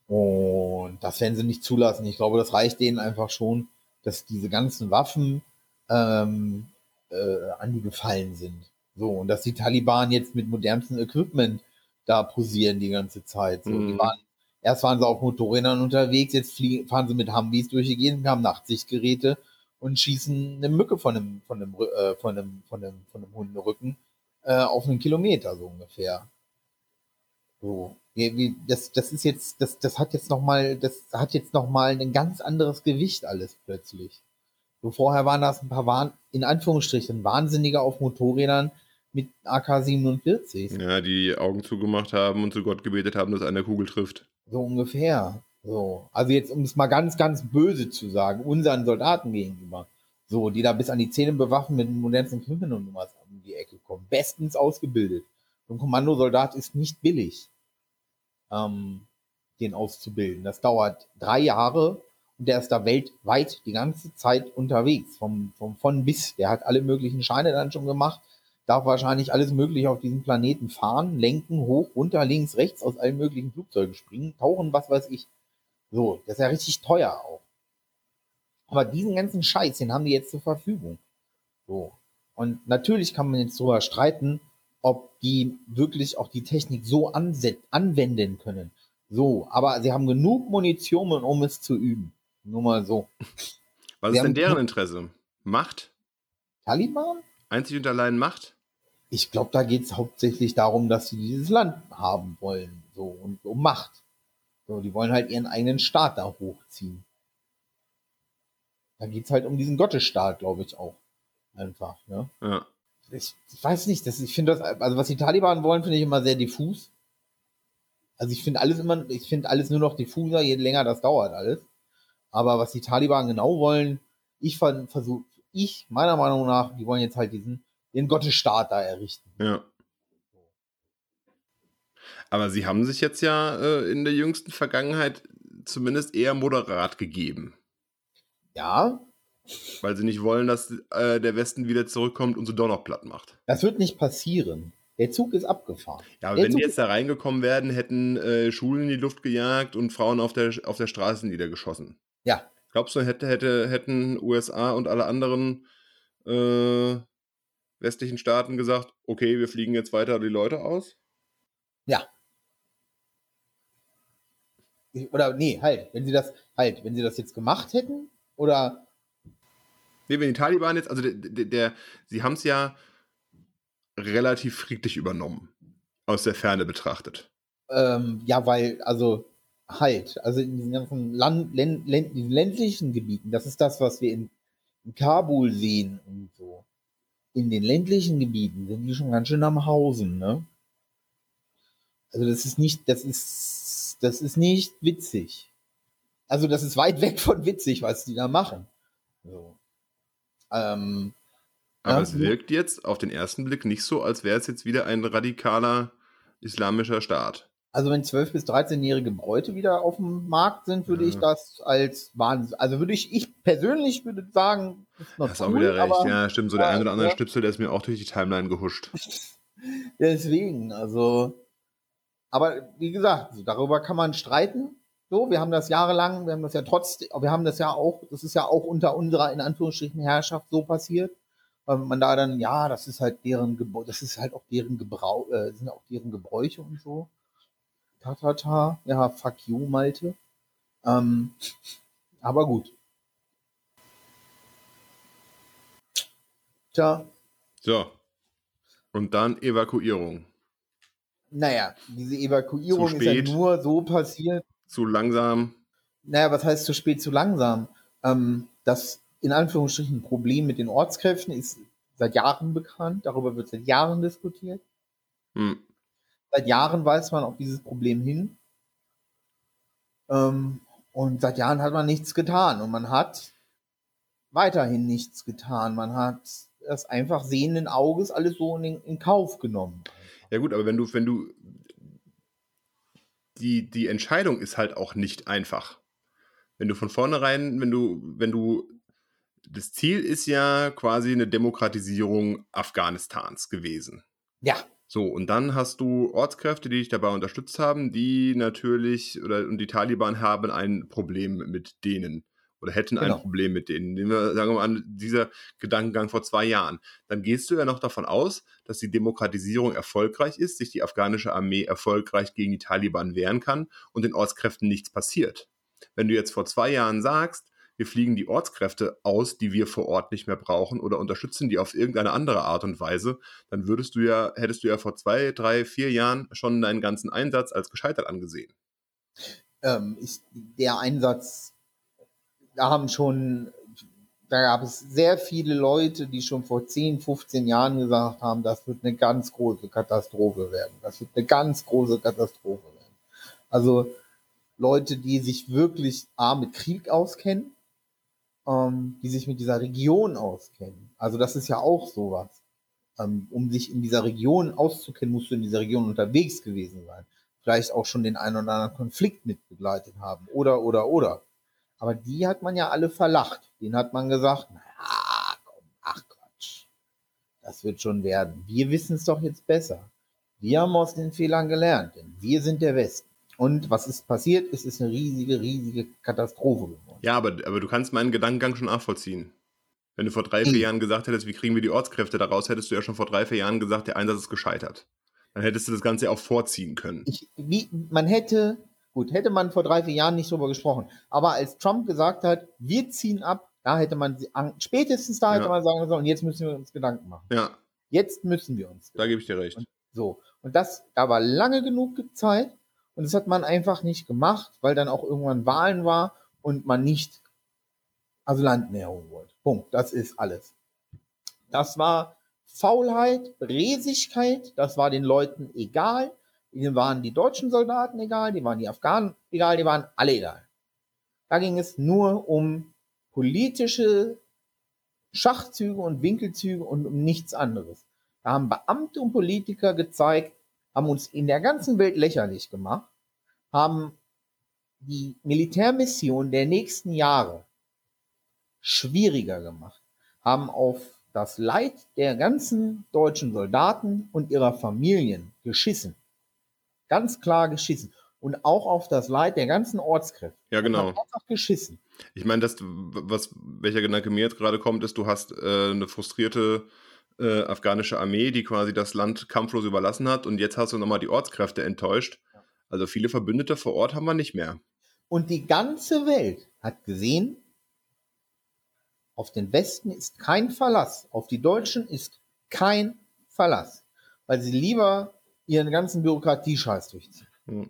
und das werden sie nicht zulassen. Ich glaube, das reicht denen einfach schon, dass diese ganzen Waffen ähm, äh, an die gefallen sind. So, und dass die Taliban jetzt mit modernstem Equipment da posieren die ganze Zeit. So, mhm. die waren, erst waren sie auf Motorrädern unterwegs, jetzt fliegen, fahren sie mit Humvees durch die Gegend, haben Nachtsichtgeräte und schießen eine Mücke von einem, von einem, äh, von einem, von einem, von einem Hunderücken äh, auf einen Kilometer so ungefähr. So, wie, wie, das, das ist jetzt, das, das hat jetzt noch mal, das hat jetzt noch mal ein ganz anderes Gewicht alles plötzlich. So vorher waren das ein paar, Wahn, in Anführungsstrichen, Wahnsinnige auf Motorrädern mit AK-47. Ja, die Augen zugemacht haben und zu Gott gebetet haben, dass eine Kugel trifft. So ungefähr. So. Also jetzt, um es mal ganz, ganz böse zu sagen, unseren Soldaten gegenüber. So, die da bis an die Zähne bewaffnet mit modernsten Knüppeln und was um die Ecke kommen. Bestens ausgebildet. So ein Kommandosoldat ist nicht billig, ähm, den auszubilden. Das dauert drei Jahre der ist da weltweit die ganze Zeit unterwegs, vom, vom von bis. Der hat alle möglichen Scheine dann schon gemacht, darf wahrscheinlich alles Mögliche auf diesem Planeten fahren, lenken, hoch, runter, links, rechts, aus allen möglichen Flugzeugen springen, tauchen, was weiß ich. So, das ist ja richtig teuer auch. Aber diesen ganzen Scheiß, den haben die jetzt zur Verfügung. So. Und natürlich kann man jetzt darüber streiten, ob die wirklich auch die Technik so anwenden können. So, aber sie haben genug Munition, um es zu üben. Nur mal so. Was ist denn deren Interesse? Macht? Taliban? Einzig und allein Macht? Ich glaube, da geht es hauptsächlich darum, dass sie dieses Land haben wollen. So, und um Macht. So, die wollen halt ihren eigenen Staat da hochziehen. Da geht es halt um diesen Gottesstaat, glaube ich, auch. Einfach, ne? Ja. Ich, ich weiß nicht, das, ich finde das, also was die Taliban wollen, finde ich immer sehr diffus. Also ich finde alles immer, ich finde alles nur noch diffuser, je länger das dauert alles. Aber was die Taliban genau wollen, ich versuche, ich, meiner Meinung nach, die wollen jetzt halt diesen, den Gottesstaat da errichten. Ja. Aber sie haben sich jetzt ja äh, in der jüngsten Vergangenheit zumindest eher moderat gegeben. Ja. Weil sie nicht wollen, dass äh, der Westen wieder zurückkommt und so doch noch platt macht. Das wird nicht passieren. Der Zug ist abgefahren. Ja, aber wenn Zug die jetzt da reingekommen wären, hätten äh, Schulen in die Luft gejagt und Frauen auf der, auf der Straße niedergeschossen. Ja. Glaubst du, hätte, hätte, hätten USA und alle anderen äh, westlichen Staaten gesagt, okay, wir fliegen jetzt weiter die Leute aus? Ja. Oder nee, halt, wenn sie das, halt, wenn sie das jetzt gemacht hätten, oder. Nee, wenn die Taliban jetzt, also der, der, der sie haben es ja relativ friedlich übernommen, aus der Ferne betrachtet. Ähm, ja, weil, also halt. Also in diesen ganzen Land, Länd, Länd, ländlichen Gebieten, das ist das, was wir in, in Kabul sehen und so. In den ländlichen Gebieten sind die schon ganz schön am Hausen, ne? Also das ist nicht, das ist, das ist nicht witzig. Also das ist weit weg von witzig, was die da machen. So. Ähm, Aber ja, es wirkt jetzt auf den ersten Blick nicht so, als wäre es jetzt wieder ein radikaler islamischer Staat. Also wenn 12- bis 13-jährige Bräute wieder auf dem Markt sind, würde ich Ja. das als Wahnsinn. Also würde ich, ich persönlich würde sagen, das ist noch Hast auch cool, wieder recht. aber Ja, stimmt. So der Ja, ein oder andere ja. Schnipsel, der ist mir auch durch die Timeline gehuscht. deswegen, also. Aber wie gesagt, so, darüber kann man streiten. So, wir haben das jahrelang, wir haben das ja trotzdem, wir haben das ja auch, das ist ja auch unter unserer, in Anführungsstrichen, Herrschaft so passiert. Weil man da dann, ja, das ist halt deren Gebräu, das ist halt auch deren Gebrauch, äh, sind auch deren Gebräuche und so. Ta, ta, ta. Ja, fuck you, Malte. Ähm, aber gut. Tja, So. Und dann Evakuierung. naja, diese Evakuierung ist ja nur so passiert. Zu langsam. Naja, was heißt zu spät, zu langsam? Ähm, das in Anführungsstrichen Problem mit den Ortskräften ist seit Jahren bekannt. Darüber wird seit Jahren diskutiert. Hm. Seit Jahren weiß man auf dieses Problem hin. Ähm, und seit Jahren hat man nichts getan. Und man hat weiterhin nichts getan. Man hat das einfach sehenden Auges alles so in, in Kauf genommen. Ja gut, aber wenn du, wenn du die, die Entscheidung ist halt auch nicht einfach. Wenn du von vornherein, wenn du, wenn du, das Ziel ist ja quasi eine Demokratisierung Afghanistans gewesen. Ja, So, und dann hast du Ortskräfte, die dich dabei unterstützt haben, die natürlich, oder und die Taliban haben ein Problem mit denen. Oder hätten Genau. ein Problem mit denen. Nehmen wir, sagen wir mal an, dieser Gedankengang vor zwei Jahren. Dann gehst du ja noch davon aus, dass die Demokratisierung erfolgreich ist, sich die afghanische Armee erfolgreich gegen die Taliban wehren kann und den Ortskräften nichts passiert. Wenn du jetzt vor zwei Jahren sagst, wir fliegen die Ortskräfte aus, die wir vor Ort nicht mehr brauchen oder unterstützen die auf irgendeine andere Art und Weise, dann würdest du ja, hättest du ja vor zwei, drei, vier Jahren schon deinen ganzen Einsatz als gescheitert angesehen. ähm, ist der Einsatz, da haben schon, da gab es sehr viele Leute, die schon vor 10, 15 Jahren gesagt haben, das wird eine ganz große Katastrophe werden. Das wird eine ganz große Katastrophe werden. Also Leute, die sich wirklich A mit Krieg auskennen, ähm, die sich mit dieser Region auskennen. Also das ist ja auch sowas. Ähm, um sich in dieser Region auszukennen, musst du in dieser Region unterwegs gewesen sein vielleicht auch schon den einen oder anderen Konflikt mit begleitet haben. Oder, oder, oder. Aber die hat man ja alle verlacht. Den hat man gesagt, na komm, ach Quatsch. Das wird schon werden. Wir wissen es doch jetzt besser. Wir haben aus den Fehlern gelernt, denn wir sind der Westen. Und was ist passiert? Es ist eine riesige, riesige Katastrophe geworden. Ja, aber, aber du kannst meinen Gedankengang schon nachvollziehen. Wenn du vor drei, vier Hm. Jahren gesagt hättest, wie kriegen wir die Ortskräfte daraus, hättest du ja schon vor drei, vier Jahren gesagt, der Einsatz ist gescheitert. Dann hättest du das Ganze ja auch vorziehen können. ich, wie, man hätte, gut, hätte man vor drei, vier Jahren nicht drüber gesprochen. Aber als Trump gesagt hat, wir ziehen ab, da hätte man, spätestens da hätte Ja. man sagen sollen, jetzt müssen wir uns Gedanken machen. Ja, Jetzt müssen wir uns. da gebe ich dir recht. So. Und das, da war lange genug Zeit und das hat man einfach nicht gemacht, weil dann auch irgendwann Wahlen war und man nicht Asylanten herholen wollte. Punkt. Das ist alles. Das war Faulheit, Resigkeit, das war den Leuten egal. Ihnen waren die deutschen Soldaten egal, die waren die Afghanen egal, die waren alle egal. Da ging es nur um politische Schachzüge und Winkelzüge und um nichts anderes. Da haben Beamte und Politiker gezeigt, haben uns in der ganzen Welt lächerlich gemacht, haben die Militärmission der nächsten Jahre schwieriger gemacht, haben auf das Leid der ganzen deutschen Soldaten und ihrer Familien geschissen. Ganz klar geschissen. Und auch auf das Leid der ganzen Ortskräfte. Ja, genau. Einfach geschissen. Ich meine, das, was, welcher Gedanke mir jetzt gerade kommt, ist, du hast äh, eine frustrierte äh, afghanische Armee, die quasi das Land kampflos überlassen hat und jetzt hast du nochmal die Ortskräfte enttäuscht. Also viele Verbündete vor Ort haben wir nicht mehr. Und die ganze Welt hat gesehen, auf den Westen ist kein Verlass, auf die Deutschen ist kein Verlass, weil sie lieber ihren ganzen Bürokratiescheiß durchziehen. Hm.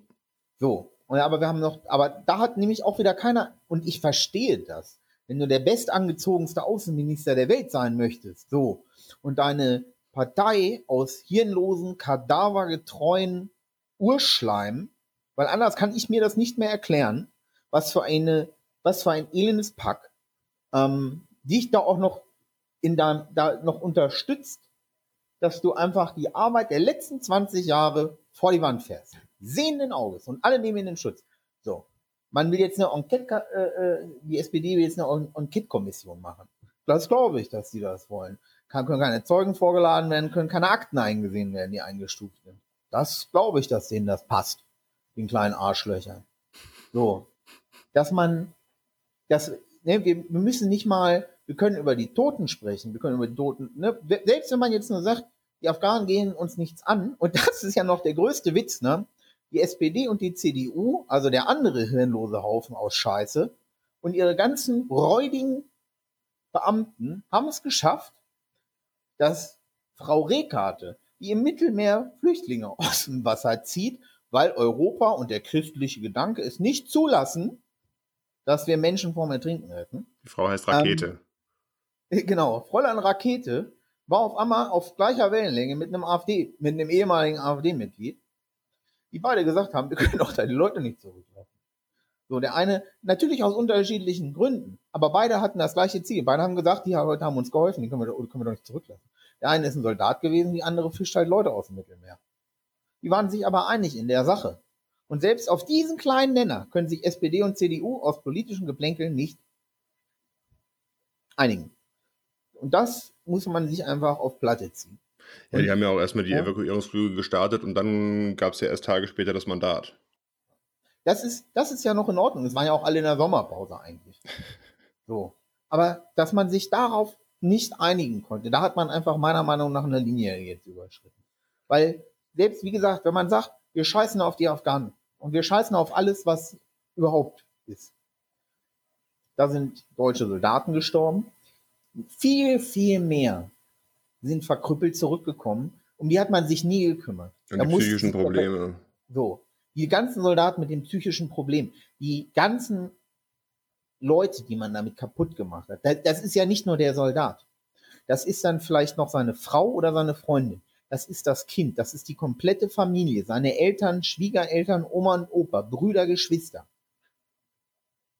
So, und aber wir haben noch, aber da hat nämlich auch wieder keiner, und ich verstehe das, wenn du der bestangezogenste Außenminister der Welt sein möchtest, so, und deine Partei aus hirnlosen, kadavergetreuen Urschleim, weil anders kann ich mir das nicht mehr erklären, was für eine, was für ein elendes Pack, ähm, dich da auch noch in deinem, da noch unterstützt, dass du einfach die Arbeit der letzten 20 Jahre vor die Wand fährst. Sehenden Auges und alle nehmen in den Schutz. So. Man will jetzt eine Enquete, äh, äh die SPD will jetzt eine Enquete-Kommission machen. Das glaube ich, dass sie das wollen. Kann, können keine Zeugen vorgeladen werden, können keine Akten eingesehen werden, die eingestuft sind. Das glaube ich, dass denen das passt. Den kleinen Arschlöchern. So. Dass man, dass, ne, wir, wir müssen nicht mal, wir können über die Toten sprechen, wir können über die Toten, ne, selbst wenn man jetzt nur sagt, die Afghanen gehen uns nichts an, und das ist ja noch der größte Witz, ne, die SPD und die CDU, also der andere hirnlose Haufen aus Scheiße, und ihre ganzen räudigen Beamten haben es geschafft, dass Frau Rehkarte, die im Mittelmeer Flüchtlinge aus dem Wasser zieht, weil Europa und der christliche Gedanke es nicht zulassen, dass wir Menschen vorm Ertrinken helfen. Die Frau heißt Rakete. Ähm, genau, Fräulein Rakete war auf einmal auf gleicher Wellenlänge mit einem AfD, mit einem ehemaligen AfD-Mitglied, die beide gesagt haben, wir können doch da die Leute nicht zurücklassen. So, der eine, natürlich aus unterschiedlichen Gründen, aber beide hatten das gleiche Ziel. Beide haben gesagt, die Leute haben uns geholfen, die können wir, können wir doch nicht zurücklassen. Der eine ist ein Soldat gewesen, die andere fischt halt Leute aus dem Mittelmeer. Die waren sich aber einig in der Sache. Und selbst auf diesen kleinen Nenner können sich SPD und CDU aus politischen Geplänkeln nicht einigen. Und das muss man sich einfach auf Platte ziehen. Ja, die haben ja auch erstmal die ja. Evakuierungsflüge gestartet und dann gab es ja erst Tage später das Mandat. Das ist, das ist ja noch in Ordnung. Es waren ja auch alle in der Sommerpause eigentlich. So. Aber dass man sich darauf nicht einigen konnte, da hat man einfach meiner Meinung nach eine Linie jetzt überschritten. Weil selbst, wie gesagt, wenn man sagt, wir scheißen auf die Afghanen und wir scheißen auf alles, was überhaupt ist. Da sind deutsche Soldaten gestorben. Viel, viel mehr sind verkrüppelt zurückgekommen. Um die hat man sich nie gekümmert. Und die psychischen Probleme. So. Die ganzen Soldaten mit dem psychischen Problem, die ganzen Leute, die man damit kaputt gemacht hat, das ist ja nicht nur der Soldat. Das ist dann vielleicht noch seine Frau oder seine Freundin. Das ist das Kind, das ist die komplette Familie, seine Eltern, Schwiegereltern, Oma und Opa, Brüder, Geschwister.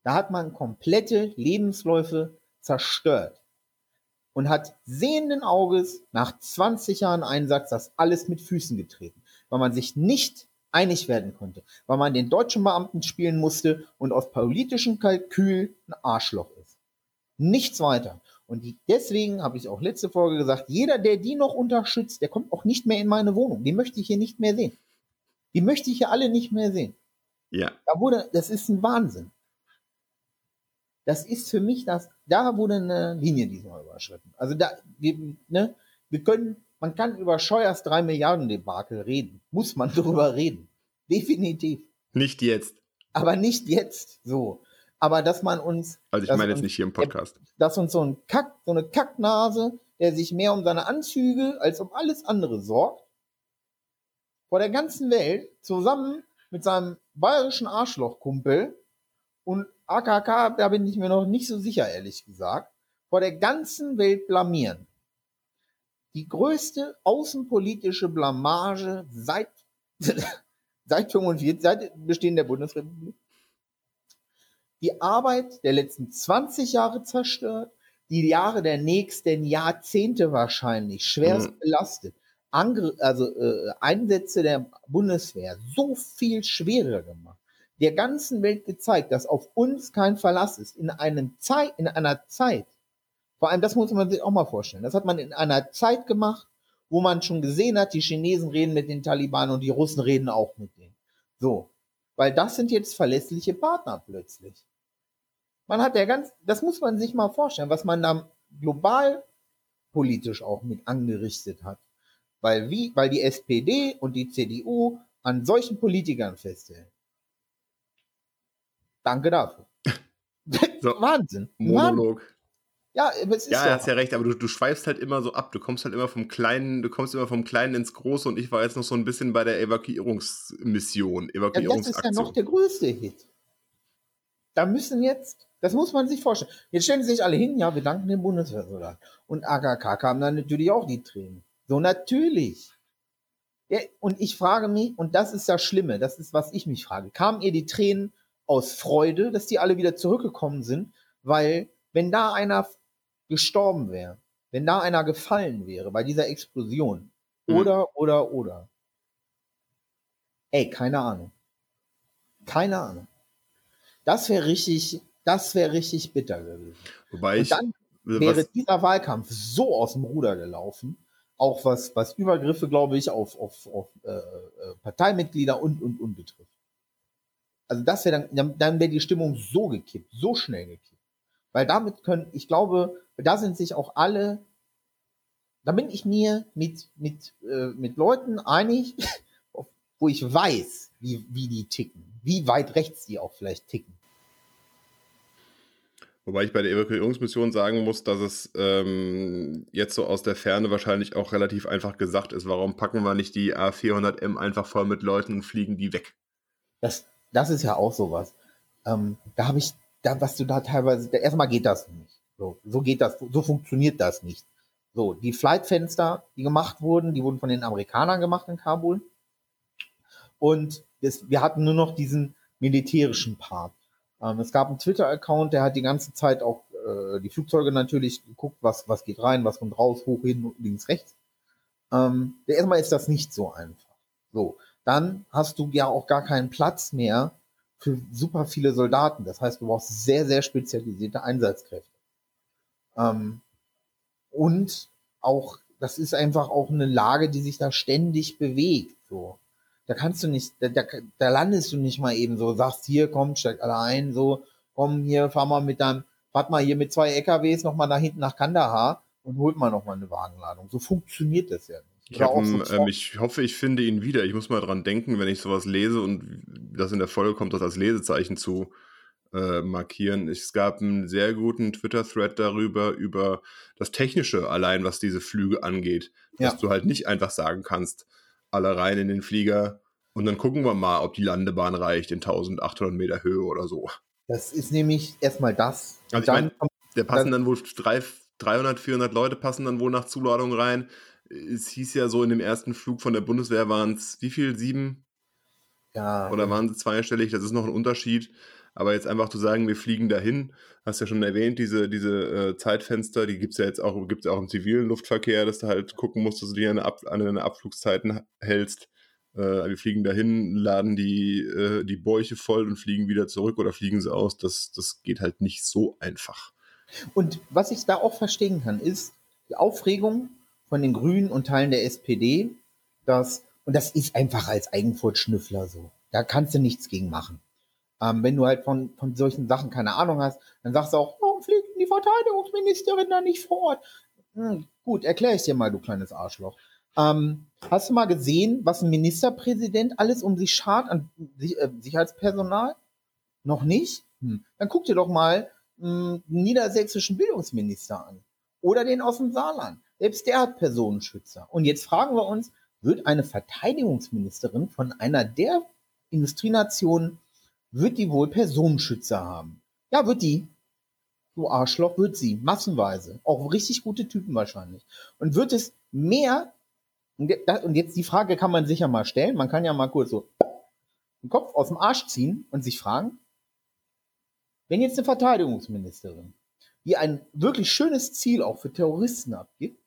Da hat man komplette Lebensläufe zerstört und hat sehenden Auges nach 20 Jahren Einsatz das alles mit Füßen getreten, weil man sich nicht einig werden konnte, weil man den deutschen Beamten spielen musste und aus politischem Kalkül ein Arschloch ist. Nichts weiter. Und die, deswegen habe ich auch letzte Folge gesagt, jeder, der die noch unterstützt, der kommt auch nicht mehr in meine Wohnung. Die möchte ich hier nicht mehr sehen. Die möchte ich hier alle nicht mehr sehen. Ja. Da wurde, das ist ein Wahnsinn. Das ist für mich das, da wurde eine Linie diesmal überschritten. Also da, wir, ne, wir können man kann über Scheuers 3 Milliarden Debakel reden. Muss man darüber reden. Definitiv. Nicht jetzt. Aber nicht jetzt. So. Aber dass man uns. Also ich meine jetzt nicht hier im Podcast. Dass uns so ein Kack, so eine Kacknase, der sich mehr um seine Anzüge als um alles andere sorgt, vor der ganzen Welt zusammen mit seinem bayerischen Arschlochkumpel und AKK, da bin ich mir noch nicht so sicher, ehrlich gesagt, vor der ganzen Welt blamieren die größte außenpolitische Blamage seit, seit 45, seit Bestehen der Bundesrepublik. Die Arbeit der letzten 20 Jahre zerstört, die Jahre der nächsten Jahrzehnte wahrscheinlich schwerst mhm. belastet. Angr also äh, Einsätze der Bundeswehr so viel schwerer gemacht, der ganzen Welt gezeigt, dass auf uns kein Verlass ist. In, einem Zeit, in einer Zeit, vor allem, das muss man sich auch mal vorstellen. Das hat man in einer Zeit gemacht, wo man schon gesehen hat, die Chinesen reden mit den Taliban und die Russen reden auch mit denen. So. Weil das sind jetzt verlässliche Partner plötzlich. Man hat ja ganz, das muss man sich mal vorstellen, was man da global politisch auch mit angerichtet hat. Weil wie, weil die SPD und die CDU an solchen Politikern festhält. Danke dafür. So, Wahnsinn. Monolog. Wahnsinn. Ja, aber es ist ja, ja. hast ja recht, aber du, du schweifst halt immer so ab. Du kommst halt immer vom Kleinen, du kommst immer vom Kleinen ins Große und ich war jetzt noch so ein bisschen bei der Evakuierungsmission, Evakuierungsaktion. Ja, das ist ja noch der größte Hit. Da müssen jetzt, das muss man sich vorstellen. Jetzt stellen sich alle hin, ja, wir danken dem Bundeswehrsoldat. Und AKK kam dann natürlich auch die Tränen. So natürlich. Ja, und ich frage mich, und das ist das Schlimme, das ist, was ich mich frage, kamen ihr die Tränen aus Freude, dass die alle wieder zurückgekommen sind? Weil, wenn da einer gestorben wäre, wenn da einer gefallen wäre bei dieser Explosion, Mhm. oder, oder, oder. Ey, keine Ahnung. Keine Ahnung. Das wäre richtig, das wäre richtig bitter gewesen. Wobei Und ich, dann wäre dieser Wahlkampf so aus dem Ruder gelaufen, auch was, was Übergriffe, glaube ich, auf, auf, auf äh, äh, Parteimitglieder und, und, und betrifft. Also das wäre dann, dann, dann wäre die Stimmung so gekippt, so schnell gekippt. Weil damit können, ich glaube, da sind sich auch alle, da bin ich mir mit, mit, äh, mit Leuten einig, wo ich weiß, wie, wie die ticken, wie weit rechts die auch vielleicht ticken. Wobei ich bei der Evakuierungsmission sagen muss, dass es ähm, jetzt so aus der Ferne wahrscheinlich auch relativ einfach gesagt ist. Warum packen wir nicht die A400M einfach voll mit Leuten und fliegen die weg? Das, das ist ja auch sowas. Ähm, da habe ich, da, was du da teilweise, da, erstmal geht das nicht. So, so geht das, so funktioniert das nicht. So, die Flightfenster, die gemacht wurden, die wurden von den Amerikanern gemacht in Kabul. Und das, wir hatten nur noch diesen militärischen Part. Ähm, es gab einen Twitter-Account, der hat die ganze Zeit auch äh, die Flugzeuge natürlich geguckt, was, was geht rein, was kommt raus, hoch, hin, links, rechts. Ähm, erstmal ist das nicht so einfach. So, dann hast du ja auch gar keinen Platz mehr für super viele Soldaten. Das heißt, du brauchst sehr, sehr spezialisierte Einsatzkräfte. Ähm, und auch, das ist einfach auch eine Lage, die sich da ständig bewegt. So. Da kannst du nicht, da, da, da landest du nicht mal eben so, sagst hier, komm, steig alle ein, so, komm hier, fahr mal mit deinem, fahrt mal hier mit zwei LKWs nochmal nach hinten nach Kandahar und holt mal nochmal eine Wagenladung. So funktioniert das ja nicht. Ich, hab, ähm, ich hoffe, ich finde ihn wieder. Ich muss mal dran denken, wenn ich sowas lese und das in der Folge kommt, das als Lesezeichen zu äh, markieren. Es gab einen sehr guten Twitter-Thread darüber, über das Technische allein, was diese Flüge angeht. Dass Ja. du halt nicht einfach sagen kannst, alle rein in den Flieger und dann gucken wir mal, ob die Landebahn reicht in 1800 Meter Höhe oder so. Das ist nämlich erstmal das. Also ich dann mein- kommt, Da passen dann wohl drei, 300, 400 Leute passen dann wohl nach Zuladung rein. Es hieß ja so, in dem ersten Flug von der Bundeswehr waren es, wie viel? Sieben? ja, Oder waren sie zweistellig? Das ist noch ein Unterschied. Aber jetzt einfach zu sagen, wir fliegen dahin, hast ja schon erwähnt, diese, diese äh, Zeitfenster, die gibt es ja jetzt auch, gibt's auch im zivilen Luftverkehr, dass du halt gucken musst, dass du Ab an deine Abflugszeiten hältst. Äh, wir fliegen dahin, laden die, äh, die Bäuche voll und fliegen wieder zurück oder fliegen sie aus. Das, das geht halt nicht so einfach. Und was ich da auch verstehen kann, ist die Aufregung von den Grünen und Teilen der SPD, dass, und das ist einfach als Eigenfurt-Schnüffler so. Da kannst du nichts gegen machen. Ähm, wenn du halt von, von solchen Sachen keine Ahnung hast, dann sagst du auch, warum fliegt die Verteidigungsministerin da nicht vor Ort? Hm, gut, erkläre ich dir mal, du kleines Arschloch. Ähm, hast du mal gesehen, was ein Ministerpräsident alles um sich schart an äh, Sicherheitspersonal? Noch nicht? Hm. Dann guck dir doch mal mh, den niedersächsischen Bildungsminister an. Oder den aus dem Saarland. Selbst der hat Personenschützer. Und jetzt fragen wir uns, wird eine Verteidigungsministerin von einer der Industrienationen, wird die wohl Personenschützer haben? Ja, wird die. Du Arschloch, wird sie. Massenweise. Auch richtig gute Typen wahrscheinlich. Und wird es mehr, und jetzt die Frage kann man sich ja mal stellen, man kann ja mal kurz so den Kopf aus dem Arsch ziehen und sich fragen, wenn jetzt eine Verteidigungsministerin, die ein wirklich schönes Ziel auch für Terroristen abgibt,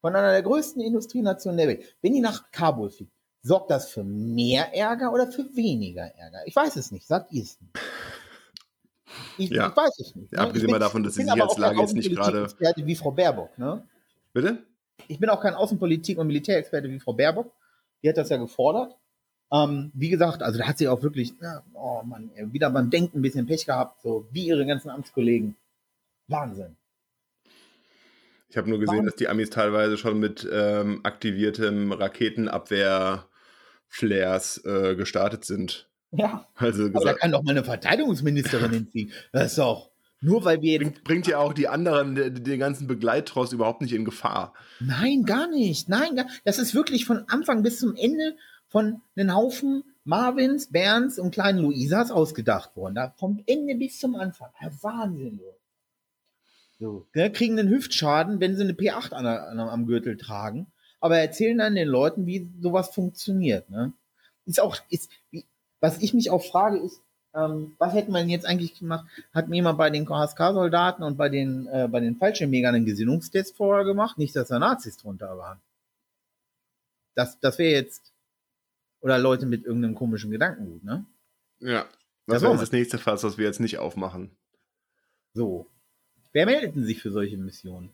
von einer der größten Industrienationen der Welt, wenn die nach Kabul fliegt, sorgt das für mehr Ärger oder für weniger Ärger? Ich weiß es nicht, sagt ihr es nicht. Ich, Ja. ich weiß es nicht. Ja, ne? abgesehen Ich mal davon, dass ich die bin aber auch kein Sicherheitslage jetzt nicht gerade- wie Frau Baerbock. Ne? Bitte? Ich bin auch kein Außenpolitik- und Militärexperte wie Frau Baerbock. Die hat das ja gefordert. Ähm, wie gesagt, also da hat sie auch wirklich, ja, oh Mann, wieder beim Denken ein bisschen Pech gehabt, so wie ihre ganzen Amtskollegen. Wahnsinn. Ich habe nur gesehen, Warum? dass die Amis teilweise schon mit ähm, aktiviertem Raketenabwehr-Flares äh, gestartet sind. Ja, Also aber da kann doch mal eine Verteidigungsministerin hinziehen. Das ist doch, nur weil wir jetzt, bringt, bringt ja auch die anderen, den, ganzen Begleittross überhaupt nicht in Gefahr. nein, gar nicht, nein, gar, das ist wirklich von Anfang bis zum Ende von einem Haufen Marvins, Bernds und kleinen Luisas ausgedacht worden. Da vom Ende bis zum Anfang. Ja, Wahnsinn. So. Ja, kriegen einen Hüftschaden, wenn sie eine P8 an, an, am Gürtel tragen. aber erzählen dann den Leuten, wie sowas funktioniert. Ne? Ist auch, ist, wie, was ich mich auch frage, ist, ähm, was hätte man jetzt eigentlich gemacht? Hat mir jemand bei den KSK-Soldaten und bei den, äh, bei den Fallschirmjägern einen Gesinnungstest vorher gemacht? Nicht, dass da Nazis drunter waren. Das, das wäre jetzt, oder Leute mit irgendeinem komischen Gedankengut, ne? Ja. Das wäre das nächste Fass, was wir jetzt nicht aufmachen. So. Wer meldet sich für solche Missionen?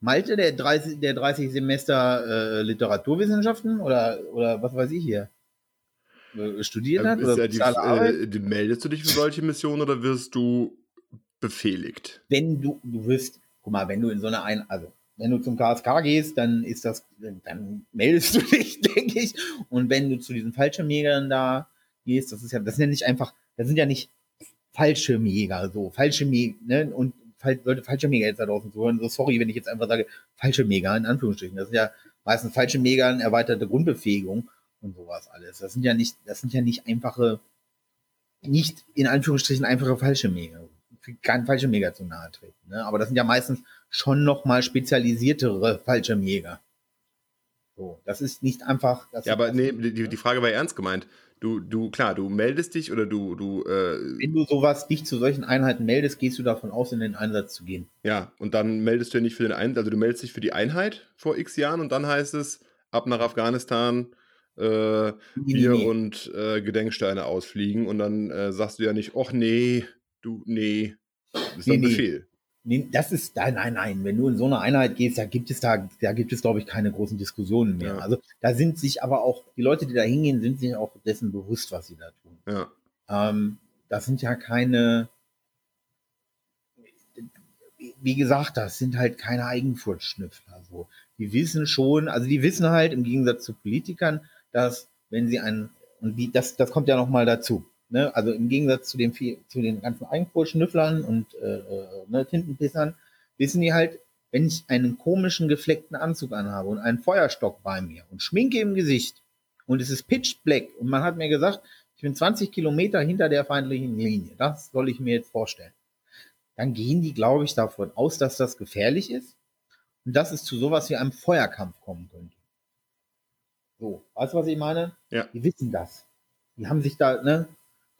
Malte, der 30, der 30 Semester äh, Literaturwissenschaften oder, oder was weiß ich hier? Äh, studiert hat? Oder ja die, äh, meldest du dich für solche Missionen oder wirst du befehligt? Wenn du, du wirst, guck mal, wenn du in so eine ein, also wenn du zum KSK gehst, dann ist das, dann meldest du dich, denke ich. Und wenn du zu diesen Fallschirmjägern da gehst, das ist ja, das sind ja nicht einfach, das sind ja nicht Fallschirmjäger, so Fallschirmjäger, ne? Und Leute, Fallschirmjäger jetzt da draußen zu hören, so sorry, wenn ich jetzt einfach sage, Fallschirmjäger in Anführungsstrichen. Das sind ja meistens Fallschirmjäger, erweiterte Grundbefähigung und sowas alles. Das sind ja nicht, das sind ja nicht einfache, nicht in Anführungsstrichen einfache Fallschirmjäger. Kein Fallschirmjäger zu nahe treten. Ne? Aber das sind ja meistens schon noch mal spezialisiertere Fallschirmjäger. So, das ist nicht einfach. ja, aber nee, die, die Frage war ernst gemeint. Du, du, klar, du meldest dich oder du, du. Äh, Wenn du sowas dich zu solchen Einheiten meldest, gehst du davon aus, in den Einsatz zu gehen. Ja, und dann meldest du ja nicht für den Einsatz, also du meldest dich für die Einheit vor x Jahren und dann heißt es, ab nach Afghanistan, äh, Bier nee. und äh, Gedenksteine ausfliegen und dann äh, sagst du ja nicht, ach nee, du, nee. Das ist nee, ein Befehl. Nee, das ist, nein, nein, nein. Wenn du in so eine Einheit gehst, da gibt es da, da gibt es, glaube ich, keine großen Diskussionen mehr. Ja. Also da sind sich aber auch, die Leute, die da hingehen, sind sich auch dessen bewusst, was sie da tun. Ja. Ähm, das sind ja keine, wie gesagt, das sind halt keine Eigenfurtschnüffler. So. Die wissen schon, also die wissen halt im Gegensatz zu Politikern, dass wenn sie einen, und die, das, das kommt ja nochmal dazu, ne? also im Gegensatz zu, dem, zu den ganzen Eigenkohlschnüfflern und äh, äh, ne, Tintenpissern, wissen die halt, wenn ich einen komischen gefleckten Anzug anhabe und einen Feuerstock bei mir und Schminke im Gesicht und es ist pitch black und man hat mir gesagt, ich bin 20 Kilometer hinter der feindlichen Linie, das soll ich mir jetzt vorstellen. Dann gehen die, glaube ich, davon aus, dass das gefährlich ist und dass es zu sowas wie einem Feuerkampf kommen könnte. So, weißt du, was ich meine? Ja. Die wissen das. Die haben sich da, ne?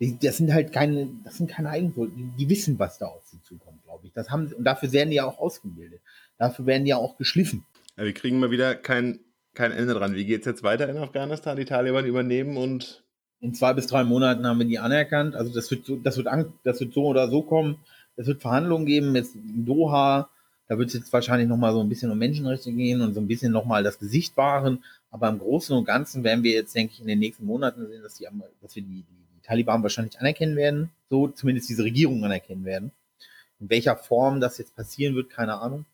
Die, das sind halt keine, das sind keine Eigentor. Die, die, wissen, was da auf sie zukommt, glaube ich. Das haben, und dafür werden die ja auch ausgebildet. Dafür werden die ja auch geschliffen. Ja, wir kriegen mal wieder kein, kein Ende dran. Wie geht es jetzt weiter in Afghanistan? Die Taliban übernehmen und. In zwei bis drei Monaten haben wir die anerkannt. Also das wird so, das wird, das wird so oder so kommen. Es wird Verhandlungen geben in Doha. Da wird es jetzt wahrscheinlich nochmal so ein bisschen um Menschenrechte gehen und so ein bisschen nochmal das Gesicht wahren. Aber im Großen und Ganzen werden wir jetzt, denke ich, in den nächsten Monaten sehen, dass, die, dass wir die, die, die Taliban wahrscheinlich anerkennen werden. So zumindest diese Regierung anerkennen werden. In welcher Form das jetzt passieren wird, keine Ahnung.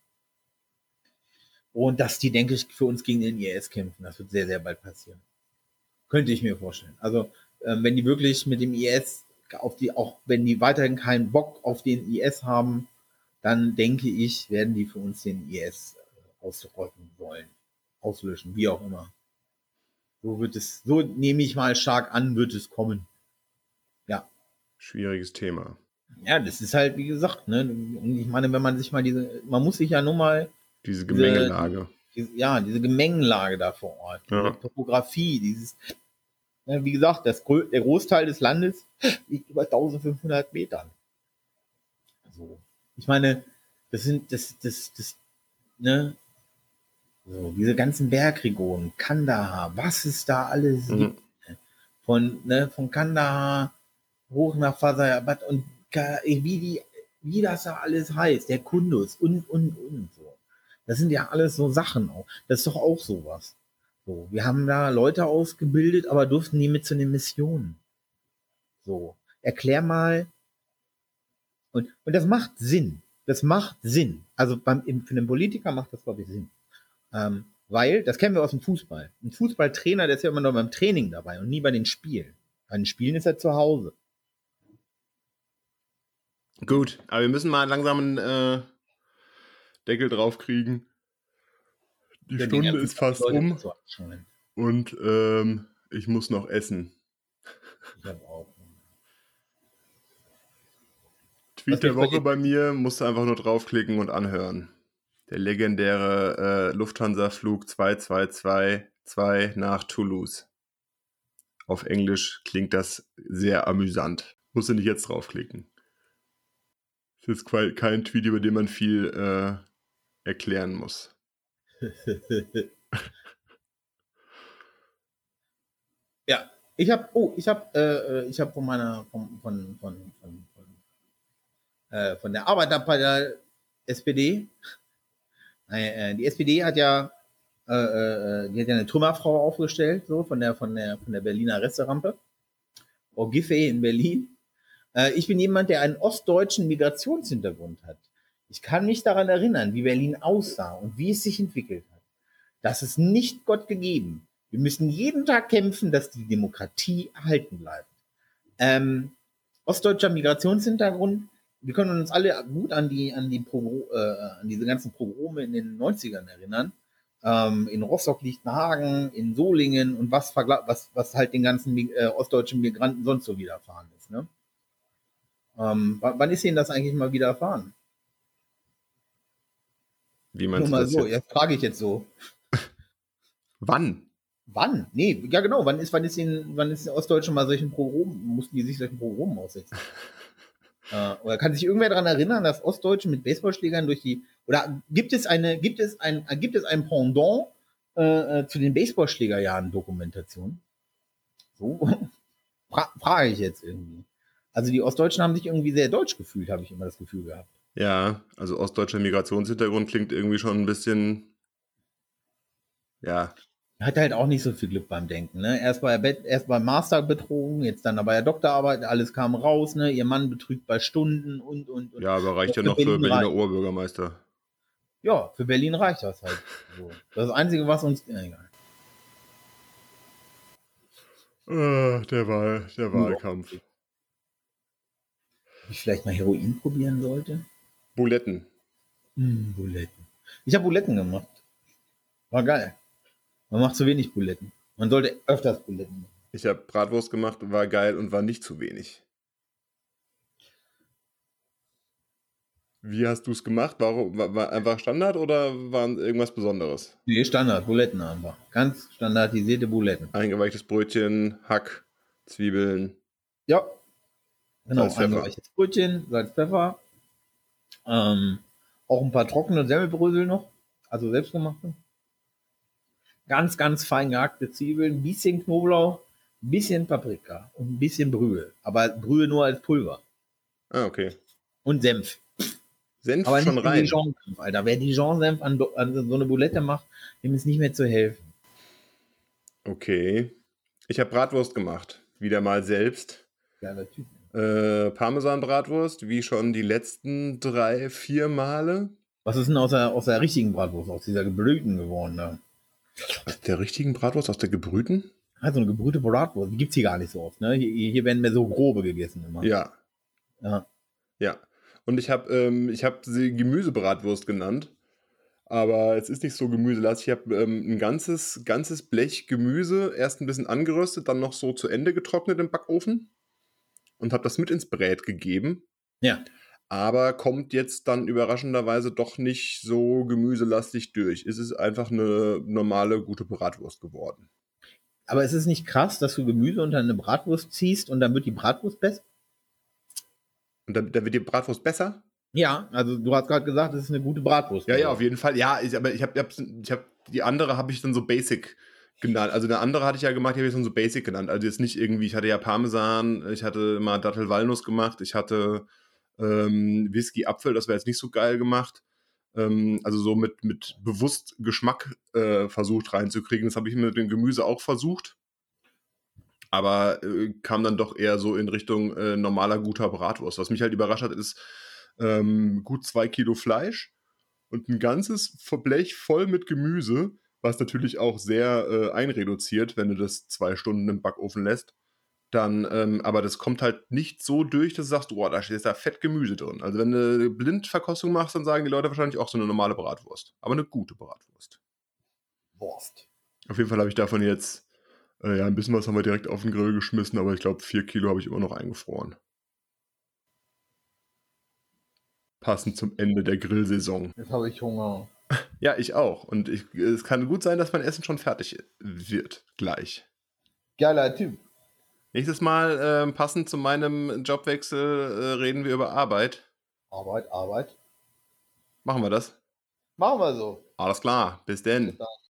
Und dass die, denke ich, für uns gegen den IS kämpfen. Das wird sehr, sehr bald passieren. Könnte ich mir vorstellen. Also, äh, wenn die wirklich mit dem IS auf die, auch wenn die weiterhin keinen Bock auf den IS haben, dann denke ich, werden die für uns den IS äh, ausrotten wollen, auslöschen, wie auch immer. So wird es, so nehme ich mal stark an, wird es kommen. Ja. Schwieriges Thema. Ja, das ist halt, wie gesagt, ne, und ich meine, wenn man sich mal diese, man muss sich ja nur mal diese Gemengelage. Diese, ja, diese Gemengelage da vor Ort, ja. diese Topografie, dieses, ne, wie gesagt, das, der Großteil des Landes liegt über 1500 Metern. So. Ich meine, das sind, das, das, das, ne, so, diese ganzen Bergregionen, Kandahar, was es da alles mhm. gibt. Ne? Von, ne, von Kandahar hoch nach Fasayabad und wie die, wie das da alles heißt, der Kundus und, und, und so. Das sind ja alles so Sachen auch. Das ist doch auch sowas. So, wir haben da Leute ausgebildet, aber durften nie mit zu den Missionen. So, erklär mal, und, und das macht Sinn. Das macht Sinn. Also beim, für einen Politiker macht das, glaube ich, Sinn. Ähm, weil, das kennen wir aus dem Fußball. Ein Fußballtrainer, der ist ja immer nur beim Training dabei und nie bei den Spielen. Bei den Spielen ist er zu Hause. Gut, aber wir müssen mal langsam einen äh, Deckel drauf kriegen. Die ja, Stunde ist fast um. Und ähm, ich muss noch essen. Ich habe auch. Tweet der Woche bei mir, musst du einfach nur draufklicken und anhören. Der legendäre äh, Lufthansa-Flug 2222 nach Toulouse. Auf Englisch klingt das sehr amüsant. Musst du nicht jetzt draufklicken. Das ist kein Tweet, über den man viel äh, erklären muss. ja, ich habe, oh, ich habe, äh, äh, ich habe von meiner, von, von, von, von, äh, von der Arbeiterpartei SPD, äh, die SPD hat ja, äh, äh, die hat ja eine Trümmerfrau aufgestellt, so von der, von der, von der Berliner Resterampe, Frau Giffey in Berlin. Äh, ich bin jemand, der einen ostdeutschen Migrationshintergrund hat. Ich kann mich daran erinnern, wie Berlin aussah und wie es sich entwickelt hat. Das ist nicht Gott gegeben. Wir müssen jeden Tag kämpfen, dass die Demokratie erhalten bleibt. Ähm, ostdeutscher Migrationshintergrund, wir können uns alle gut an die, an die Pogro, äh, an diese ganzen Pogrome in den 90ern erinnern. Ähm, in Rostock-Lichtenhagen, in Solingen und was, was, was halt den ganzen äh, ostdeutschen Migranten sonst so widerfahren ist. Ne? Ähm, wann ist Ihnen das eigentlich mal widerfahren? Wie meinst Nur mal so, jetzt frage ich jetzt so. Wann? Wann? Nee, ja genau, wann ist, wann ist in, wann ist Ostdeutschland mal solchen Programmen, mussten die sich solchen Programmen aussetzen? äh, oder kann sich irgendwer daran erinnern, dass Ostdeutsche mit Baseballschlägern durch die, oder gibt es eine, gibt es ein, gibt es ein Pendant äh, äh zu den Baseballschlägerjahren Dokumentation? So? Fra frage ich jetzt irgendwie. Also die Ostdeutschen haben sich irgendwie sehr deutsch gefühlt, habe ich immer das Gefühl gehabt. Ja, also ostdeutscher Migrationshintergrund klingt irgendwie schon ein bisschen, ja. Hat halt auch nicht so viel Glück beim Denken. Ne? Erst, bei erst beim Master betrogen, jetzt dann bei der Doktorarbeit, alles kam raus. Ne? Ihr Mann betrügt bei Stunden und, und, und. Ja, aber reicht ja noch für Berliner. Oberbürgermeister. Ja, für Berlin reicht das halt. So. Das Einzige, was uns. Ja, egal. Der, Wahl, der Wahlkampf. Ich vielleicht mal Heroin probieren sollte? Buletten. Hm, Buletten. Ich habe Buletten gemacht. War geil. Man macht zu wenig Buletten. Man sollte öfters Buletten machen. Ich habe Bratwurst gemacht, war geil und war nicht zu wenig. Wie hast du es gemacht? Warum, war, war, einfach Standard oder war irgendwas Besonderes? Nee, Standard, Buletten einfach. Ganz standardisierte Buletten. Eingeweichtes Brötchen, Hack, Zwiebeln. Ja. Genau, eingeweichtes Brötchen, Salz, Pfeffer, ähm, auch ein paar trockene Semmelbrösel noch, also selbstgemachte. Ganz, ganz fein gehackte Zwiebeln, ein bisschen Knoblauch, ein bisschen Paprika und ein bisschen Brühe. Aber Brühe nur als Pulver. Ah, okay. Und Senf. Senf Aber schon rein. Dijon-Senf, Alter. Wer Dijon-Senf an, an so eine Boulette macht, dem ist nicht mehr zu helfen. Okay. Ich habe Bratwurst gemacht. Wieder mal selbst. Geiler Typ. Äh, Parmesan-Bratwurst, wie schon die letzten drei, vier Male. Was ist denn aus der, aus der richtigen Bratwurst, aus dieser gebrühten geworden da? Aus der richtigen Bratwurst, aus der gebrühten? Also eine gebrühte Bratwurst, die gibt es hier gar nicht so oft. Ne? Hier, hier werden mehr so grobe gegessen immer. Ja. Ja. Ja. Und ich habe ähm, hab sie Gemüsebratwurst genannt. Aber es ist nicht so gemüselastig. Ich habe ähm, ein ganzes, ganzes Blech Gemüse erst ein bisschen angeröstet, dann noch so zu Ende getrocknet im Backofen und habe das mit ins Brät gegeben. Ja. Aber kommt jetzt dann überraschenderweise doch nicht so gemüselastig durch. Es ist einfach eine normale, gute Bratwurst geworden. Aber es ist nicht krass, dass du Gemüse unter eine Bratwurst ziehst und dann wird die Bratwurst besser? Und dann, dann wird die Bratwurst besser? Ja, also du hast gerade gesagt, es ist eine gute Bratwurst. Ja, ja, auf jeden Fall. Ja, ich, aber ich habe ich hab, die andere habe ich dann so basic genannt. Also eine andere hatte ich ja gemacht, die habe ich dann so Basic genannt. Also jetzt nicht irgendwie, ich hatte ja Parmesan, ich hatte mal Dattel-Walnuss gemacht, ich hatte ähm, Whisky-Apfel, das wäre jetzt nicht so geil gemacht. Ähm, also so mit, mit bewusst Geschmack äh, versucht reinzukriegen. Das habe ich mit dem Gemüse auch versucht. Aber äh, kam dann doch eher so in Richtung äh, normaler, guter Bratwurst. Was mich halt überrascht hat, ist ähm, gut zwei Kilo Fleisch und ein ganzes Blech voll mit Gemüse was natürlich auch sehr äh, einreduziert, wenn du das zwei Stunden im Backofen lässt. Dann, ähm, aber das kommt halt nicht so durch, dass du sagst, oh, da ist da fett Gemüse drin. Also wenn du Blindverkostung machst, dann sagen die Leute wahrscheinlich auch so eine normale Bratwurst. Aber eine gute Bratwurst. Wurst. Auf jeden Fall habe ich davon jetzt, äh, ja, ein bisschen was haben wir direkt auf den Grill geschmissen, aber ich glaube, vier Kilo habe ich immer noch eingefroren. Passend zum Ende der Grillsaison. Jetzt habe ich Hunger. Ja, ich auch. Und ich, es kann gut sein, dass mein Essen schon fertig wird. Gleich. Geiler Typ. Nächstes Mal, äh, passend zu meinem Jobwechsel, äh, reden wir über Arbeit. Arbeit, Arbeit. Machen wir das? Machen wir so. Alles klar. Bis denn. Bis dann.